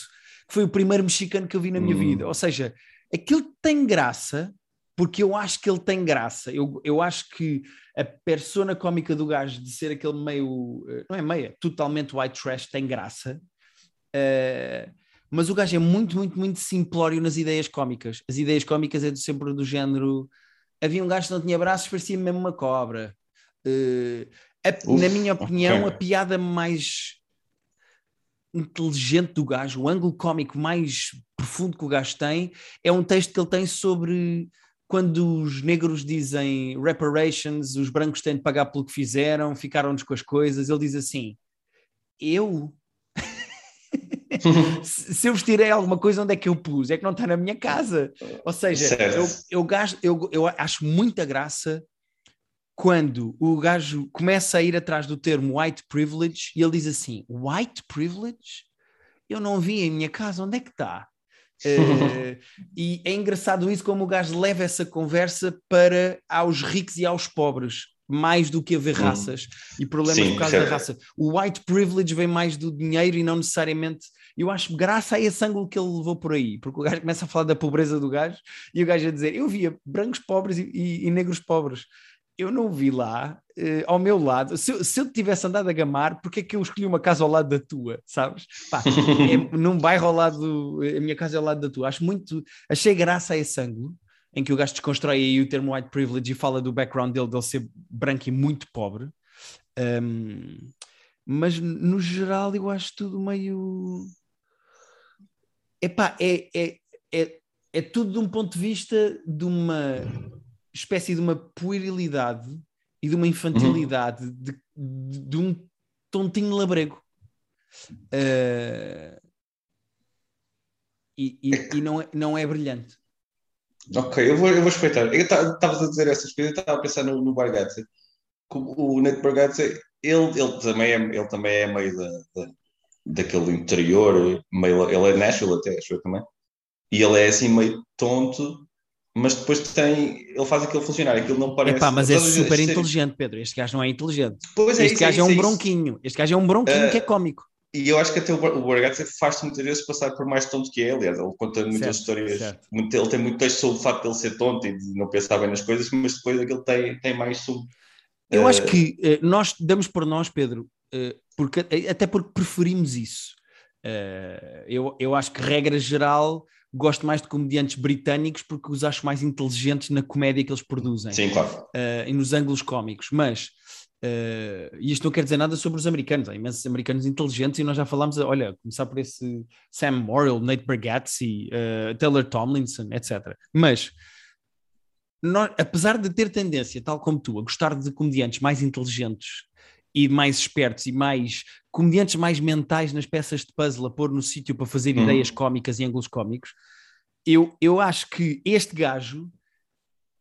A: que foi o primeiro mexicano que eu vi na minha hum. vida. Ou seja, aquilo tem graça porque eu acho que ele tem graça. Eu, eu acho que a persona cómica do gajo de ser aquele meio, eh, não é meia, totalmente white trash tem graça. Uh, mas o gajo é muito, muito, muito simplório nas ideias cómicas. As ideias cómicas é sempre do género. Havia um gajo que não tinha braços, parecia mesmo uma cobra. Uh, a, Uf, na minha opinião, okay. a piada mais inteligente do gajo, o ângulo cómico mais profundo que o gajo tem, é um texto que ele tem sobre quando os negros dizem reparations, os brancos têm de pagar pelo que fizeram, ficaram-nos com as coisas. Ele diz assim: Eu se eu vos tirei alguma coisa, onde é que eu pus? É que não está na minha casa. Ou seja, eu, eu, gasto, eu, eu acho muita graça quando o gajo começa a ir atrás do termo white privilege e ele diz assim: white privilege? Eu não vi em minha casa, onde é que está? uh, e é engraçado isso como o gajo leva essa conversa para aos ricos e aos pobres mais do que haver hum. raças e problemas Sim, por causa certo. da raça. O white privilege vem mais do dinheiro e não necessariamente. Eu acho graça a esse ângulo que ele levou por aí, porque o gajo começa a falar da pobreza do gajo e o gajo a dizer: Eu via brancos pobres e, e, e negros pobres. Eu não vi lá, uh, ao meu lado. Se, se, eu tivesse andado a gamar, porque é que eu escolhi uma casa ao lado da tua, sabes? Pá, é, num bairro ao lado, a minha casa é ao lado da tua. Acho muito. Achei graça a esse ângulo em que o gajo desconstrói aí o termo white privilege e fala do background dele, dele ser branco e muito pobre. Um, mas no geral eu acho tudo meio. Epá, é, é, é, é tudo de um ponto de vista de uma espécie de uma puerilidade e de uma infantilidade uhum. de, de, de, um tontinho labrego. Uh, e, e, e, não, é, não é brilhante.
B: Ok, eu vou, eu vou respeitar. Eu estava a dizer essas coisas, eu estava a pensar no, no Bargatze. O Nate Bargatze, ele, ele, também é, ele também é meio da, da, daquele interior, meio, ele é Nashville até, acho eu também. E ele é assim meio tonto, mas depois tem, ele faz aquilo funcionar, aquilo não parece...
A: Epá, mas é super inteligente, Pedro, este gajo não é inteligente. Pois é, este gajo é, é um bronquinho, este gajo é um bronquinho uh, que é cómico.
B: E eu acho que até o, o faz-se muitas vezes passar por mais tonto que é, aliás, ele conta muitas certo, histórias, certo. Muito, ele tem muito texto sobre o facto de ele ser tonto e de não pensar bem nas coisas, mas depois aquilo tem, tem mais sobre.
A: Eu uh... acho que uh, nós damos por nós, Pedro, uh, porque, até porque preferimos isso. eu, eu acho que, regra geral, gosto mais de comediantes britânicos porque os acho mais inteligentes na comédia que eles produzem.
B: Sim, claro.
A: e nos ângulos cómicos, mas Uh, e isto não quer dizer nada sobre os americanos, há imensos americanos inteligentes e nós já falámos, olha, começar por esse Sam Morrill, Nate Bargatze, uh, Taylor Tomlinson, etc. Mas, nós, apesar de ter tendência, tal como tu, a gostar de comediantes mais inteligentes e mais espertos e mais comediantes mais mentais nas peças de puzzle a pôr no sítio para fazer uhum. ideias cómicas e ângulos cómicos, eu, eu acho que este gajo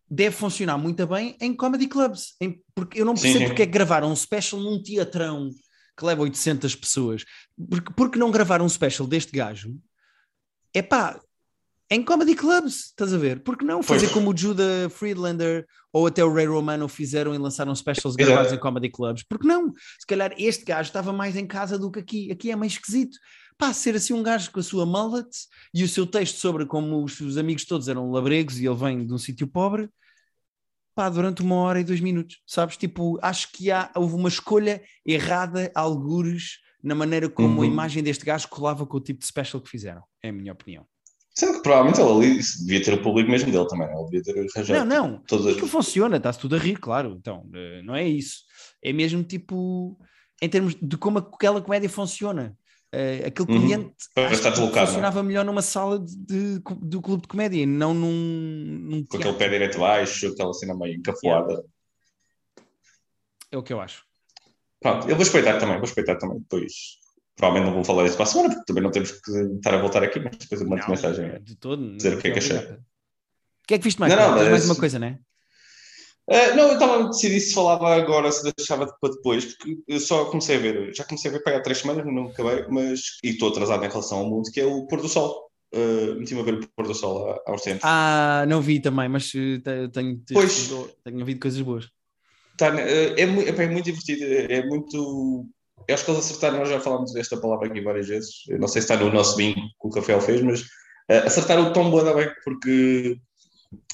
A: deve funcionar muito bem em comedy clubs. Em, porque eu não percebo sim, porque é que gravaram um special num teatrão que leva 800 pessoas. Porque, porque não gravaram um special deste gajo? É pá, em comedy clubs, estás a ver? Porque não fazer pois. como o Judah Friedlander ou até o Ray Romano fizeram e lançaram specials gravados em comedy clubs? Porque não? Se calhar este gajo estava mais em casa do que aqui. Aqui é meio esquisito. Pá, ser assim um gajo com a sua mullet e o seu texto sobre como os, os amigos todos eram labregos e ele vem de um sítio pobre pá, durante uma hora e dois minutos, sabes? Tipo, acho que há, houve uma escolha errada, algures, na maneira como uhum. a imagem deste gajo colava com o tipo de special que fizeram, é a minha opinião.
B: Sendo que provavelmente ele ali devia ter o público mesmo dele também, ele devia ter arranjado.
A: Não, não, todas... que funciona, está-se tudo a rir, claro, então, eh, não é isso. É mesmo tipo, em termos de como aquela comédia funciona. Uh, aquele uhum. cliente uhum. funcionava melhor numa sala de, do clube de comédia, não num. num
B: Com aquele pé direito baixo, aquela cena meio encafuada.
A: É o que eu acho.
B: Pronto, eu vou respeitar também, vou respeitar também. Depois, provavelmente não vou falar isso para a semana, porque também não temos que estar a voltar aqui, mas depois eu mando mensagem
A: de todo,
B: dizer o que é que achei.
A: O que é que viste mais? Não, não, mas... mais uma coisa, não é?
B: Uh, não, eu estava a decidir se falava agora, se deixava para depois, porque eu só comecei a ver, já comecei a ver para há três semanas, não acabei, mas e estou atrasado em relação ao mundo, que é o pôr do sol. Uh, Meti-me a ver o pôr do sol aos tempos.
A: Ah, não vi também, mas uh, tenho, pois, tenho ouvido coisas boas.
B: Tá, uh, é, é, é, muito divertido, é muito. Eu acho que eles acertaram, nós já falámos desta palavra aqui várias vezes, eu não sei se está no nosso bingo que o Café fez, mas uh, acertaram o tom bem, porque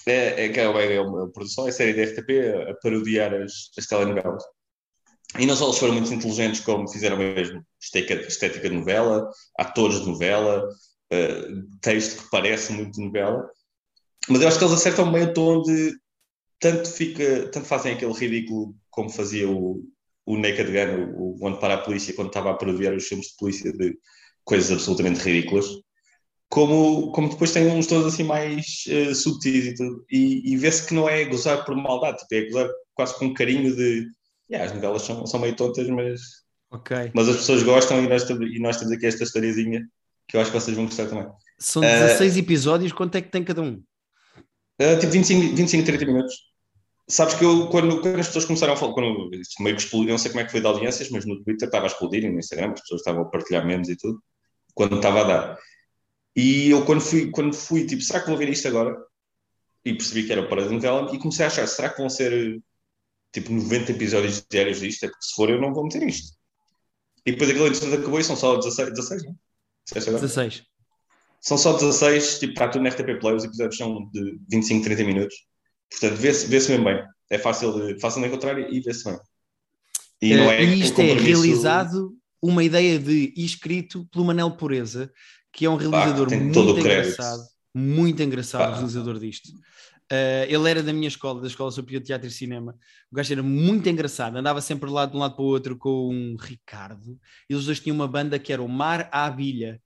B: é, é, é uma produção, é série da RTP a, a parodiar as, as telenovelas. E não só eles foram muito inteligentes, como fizeram mesmo estética, estética de novela, atores de novela, uh, texto que parece muito de novela. Mas eu acho que eles acertam bem o tom de tanto, fica, tanto fazem aquele ridículo como fazia o, o Naked Gun, o, o Onde para a Polícia, quando estava a parodiar os filmes de polícia de coisas absolutamente ridículas, como, como depois tem uns todos assim mais uh, subtis e tudo. E, e vê-se que não é gozar por maldade, tipo, é gozar quase com carinho de. Yeah, as novelas são, são meio tontas, mas.
A: Okay.
B: Mas as pessoas gostam e nós, e nós temos aqui esta historiazinha que eu acho que vocês vão gostar também.
A: São 16 uh, episódios, quanto é que tem cada um?
B: Uh, tipo 25, 25, 30 minutos. Sabes que eu, quando, quando as pessoas começaram a falar, quando meio que explodiu, não sei como é que foi de audiências, mas no Twitter estava a explodir e no Instagram as pessoas estavam a partilhar memes e tudo, quando estava a dar. E eu, quando fui, quando fui tipo, será que vou ver isto agora? E percebi que era para de novela e comecei a achar, será que vão ser tipo 90 episódios diários disto? É porque se for eu não vou meter isto. E depois aquilo entretanto acabou e são só 16, 16 não?
A: 16.
B: São só 16, tipo, está tudo na RTP Play, os episódios são de 25, 30 minutos. Portanto, vê-se vê mesmo bem. É fácil de, fácil de encontrar e vê-se bem.
A: E, não é e isto é realizado uma ideia de escrito pelo Manel Pureza, que é um realizador muito engraçado, muito engraçado, ah. realizador disto. Uh, ele era da minha escola, da Escola Superior de Teatro e Cinema. O gajo era muito engraçado, andava sempre lá de um lado para o outro com um Ricardo. Eles dois tinham uma banda que era o Mar à Bilha.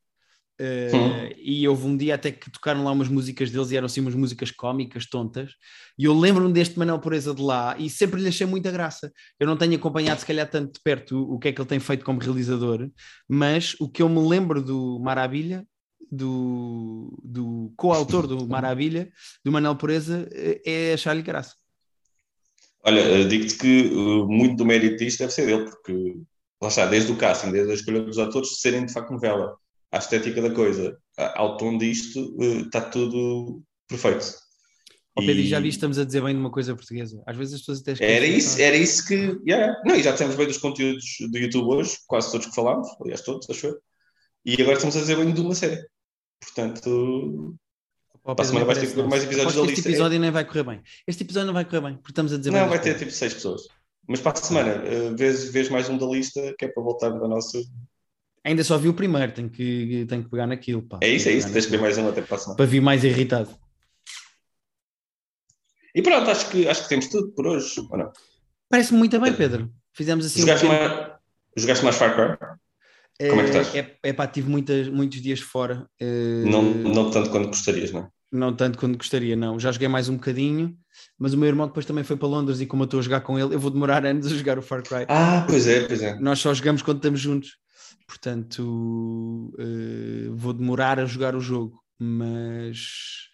A: Uh, e houve um dia até que tocaram lá umas músicas deles e eram assim umas músicas cómicas, tontas. E eu lembro-me deste Manel Pureza de lá e sempre lhe achei muita graça. Eu não tenho acompanhado, se calhar, tanto de perto o, o que é que ele tem feito como realizador, mas o que eu me lembro do Maravilha, do, do coautor do Maravilha, do Manel Pureza, eh, é achar-lhe graça.
B: Olha, eh, digo-te que muito do mérito disto deve ser dele, porque lá está, desde o casting, desde a escolha dos atores, serem de facto novela à estética da coisa, ao tom disto, está eh, tudo perfeito.
A: Ó Pedro, e... já vi estamos a dizer bem de uma coisa portuguesa. Às vezes as pessoas até
B: Era isso, era isso que. Yeah. Não, e já temos bem dos conteúdos do YouTube hoje, quase todos que falámos, aliás, todos, acho eu. E agora estamos a dizer bem de uma série. Portanto. para a semana vais ter mais episódios da lista.
A: Este episódio nem vai correr bem. Este episódio não vai correr bem, porque estamos a dizer
B: Não, vai ter tipo seis pessoas. Mas para a semana, uh, vês, vês mais um da lista, que é para voltar da nossa
A: Ainda só vi o primeiro, tenho que, tenho que pegar naquilo. Pá.
B: É isso, é isso, tens que ver mais um até semana.
A: Para vir mais irritado.
B: E pronto, acho que, acho que temos tudo por hoje, ou não?
A: Parece-me muito bem, Pedro. Fizemos assim
B: Jogaste, um mais, jogaste mais Far Cry? Como é que estás?
A: É, é pá, tive muitas, muitos dias fora. Uh...
B: Não, não tanto quanto gostarias, não é?
A: Não tanto quanto gostaria, não. Já joguei mais um bocadinho, mas o meu irmão depois também foi para Londres e como eu estou a jogar com ele, eu vou demorar anos a jogar o Far Cry.
B: Ah, pois é, pois é.
A: Nós só jogamos quando estamos juntos portanto uh, vou demorar a jogar o jogo, mas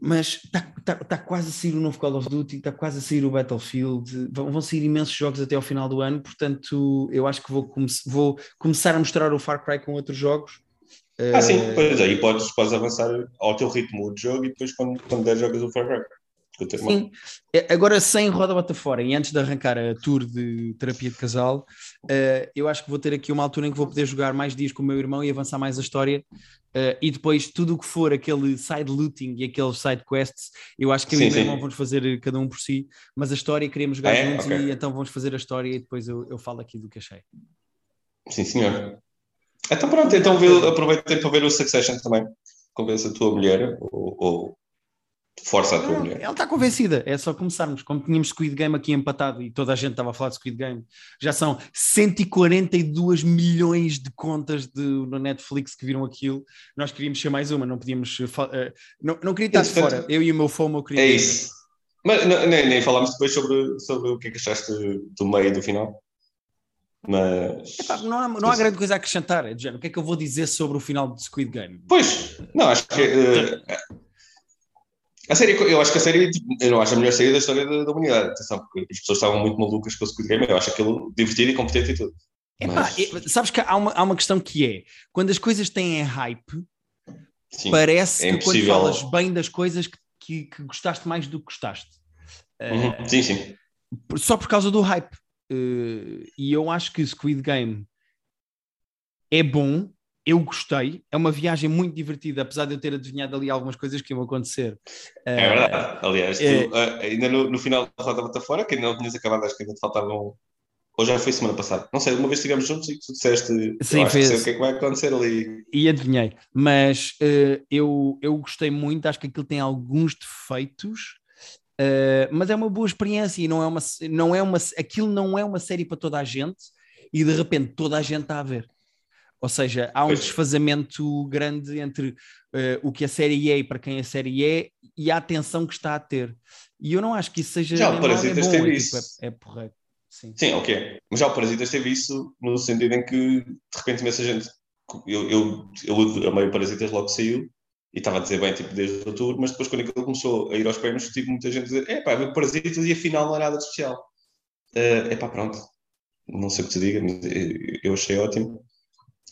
A: mas está tá, tá quase a sair o novo Call of Duty, está quase a sair o Battlefield, vão, vão sair imensos jogos até ao final do ano, portanto eu acho que vou, come vou começar a mostrar o Far Cry com outros jogos.
B: Ah, sim, eh, pois aí podes, podes avançar ao teu ritmo de jogo e depois quando, quando der jogas o Far Cry.
A: Sim. É, agora, sem roda bota fora, e antes de arrancar a tour de terapia de casal, uh, eu acho que vou ter aqui uma altura em que vou poder jogar mais dias com o meu irmão e avançar mais a história. Uh, e depois, tudo o que for aquele side looting e aqueles side quests, eu acho que eu sim, e o meu irmão vamos fazer cada um por si, mas a história queremos jogar é? juntos okay. e então vamos fazer a história e depois eu, eu falo aqui do que achei.
B: Sim, senhor. Então pronto, então aproveitem para ver o Succession também. Convença a tua mulher ou, ou Força a tua mulher.
A: Ela está convencida, é só começarmos. Como tínhamos Squid Game aqui empatado e toda a gente estava a falar de Squid Game, já são 142 milhões de contas de, no Netflix que viram aquilo. Nós queríamos ser mais uma, não podíamos. Uh, não, não queria estar de fora. Eu e o meu FOMO eu queria.
B: É isso. Mas não, nem, nem falámos depois sobre, sobre o que é que achaste do meio e do final. Mas.
A: Epá, não, há, não há grande coisa a acrescentar. É o que é que eu vou dizer sobre o final de Squid Game?
B: Pois, não, acho que. Uh, a série, eu acho que a série, tipo, eu não acho a melhor série da história da, da, humanidade. Atenção, porque as pessoas estavam muito malucas com o Squid Game. Eu acho aquilo divertido e competente e tudo.
A: Epá, Mas... sabes que há uma, há uma questão que é: quando as coisas têm hype, Sim, parece é que quando falas bem das coisas que, que, que gostaste mais do que gostaste.
B: Uhum. Uh, sim, sim.
A: Só por causa do hype. Uh, e eu acho que Squid Game é bom, eu gostei, é uma viagem muito divertida, apesar de eu ter adivinhado ali algumas coisas que iam acontecer.
B: É verdade, aliás, é... tu, ainda no, no, final da roda fora, que ainda não tinhas acabado, acho que ainda te faltavam. Ou já foi semana passada, não sei, uma vez estivemos juntos e tu disseste Sim, fez... o que é que vai acontecer ali.
A: E adivinhei, mas uh, eu, eu gostei muito, acho que aquilo tem alguns defeitos, Uh, mas é uma boa experiência e não é uma, não é uma, aquilo não é uma série para toda a gente e de repente toda a gente está a ver. Ou seja, há um desfazamento grande entre uh, o que a série é e para quem a série é e a atenção que está a ter. E eu não acho que isso seja.
B: Já o Parasitas é teve é, isso.
A: Tipo, é, é porreiro. Sim.
B: Sim, ok. Mas já o Parasitas teve isso no sentido em que de repente imensa gente. Eu, eu, eu amei o Parasitas logo que saiu e estava a dizer bem, tipo, desde outubro, mas depois quando aquilo começou a ir aos prémios, tive muita gente a dizer: é pá, Parasitas e afinal não é nada especial. É uh, pá, pronto. Não sei o que te diga, mas eu achei ótimo.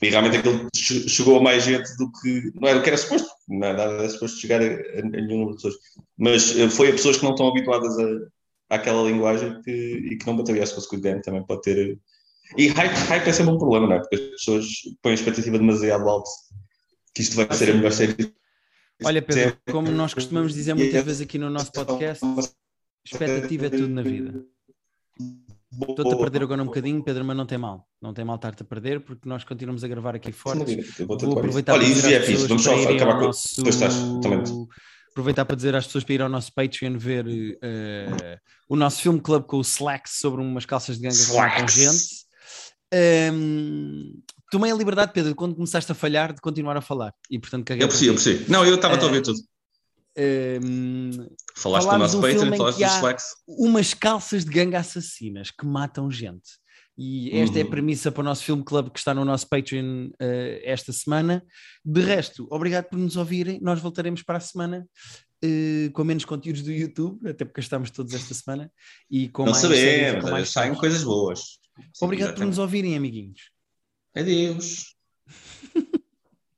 B: E realmente aquilo chegou a mais gente do que. Não era o que era suposto, não era, nada suposto chegar a, a, nenhum número de pessoas. Mas uh, foi a pessoas que não estão habituadas a, àquela linguagem que, e que não bateria. Acho que o Squid Game também pode ter. E hype, hype é sempre um problema, não é? Porque as pessoas põem a expectativa demasiado alta que isto vai ser a melhor série
A: Olha, Pedro, como nós costumamos dizer muitas vezes aqui no nosso podcast, expectativa é tudo na vida. Estou-te a perder agora um bocadinho, Pedro, mas não tem mal. Não tem mal estar-te a perder, porque nós continuamos a gravar aqui fortes. Vou aproveitar
B: Olha, isso é fixe, vamos só acabar com nosso... Estás.
A: Aproveitar para dizer às pessoas para ir ao nosso Patreon ver uh, o nosso filme club com o Slacks sobre umas calças de ganga com gente. Um, tomei a liberdade, Pedro, quando começaste a falhar, de continuar a falar. E portanto
B: caguei. Eu percebi, eu percebi. Não, eu estava uh, a ouvir tudo.
A: Um,
B: falaste do nosso Patreon, falaste dos Slacks.
A: Umas calças de ganga assassinas que matam gente. E esta uhum. é a uhum. premissa para o nosso filme club que está no nosso Patreon uh, esta semana. De resto, obrigado por nos ouvirem. Nós voltaremos para a semana uh, com menos conteúdos do YouTube, até porque estamos todos esta semana. E com
B: Não
A: mais
B: sabemos, com mais saem coisas boas.
A: Obrigado por nos ouvirem, amiguinhos.
B: Adeus.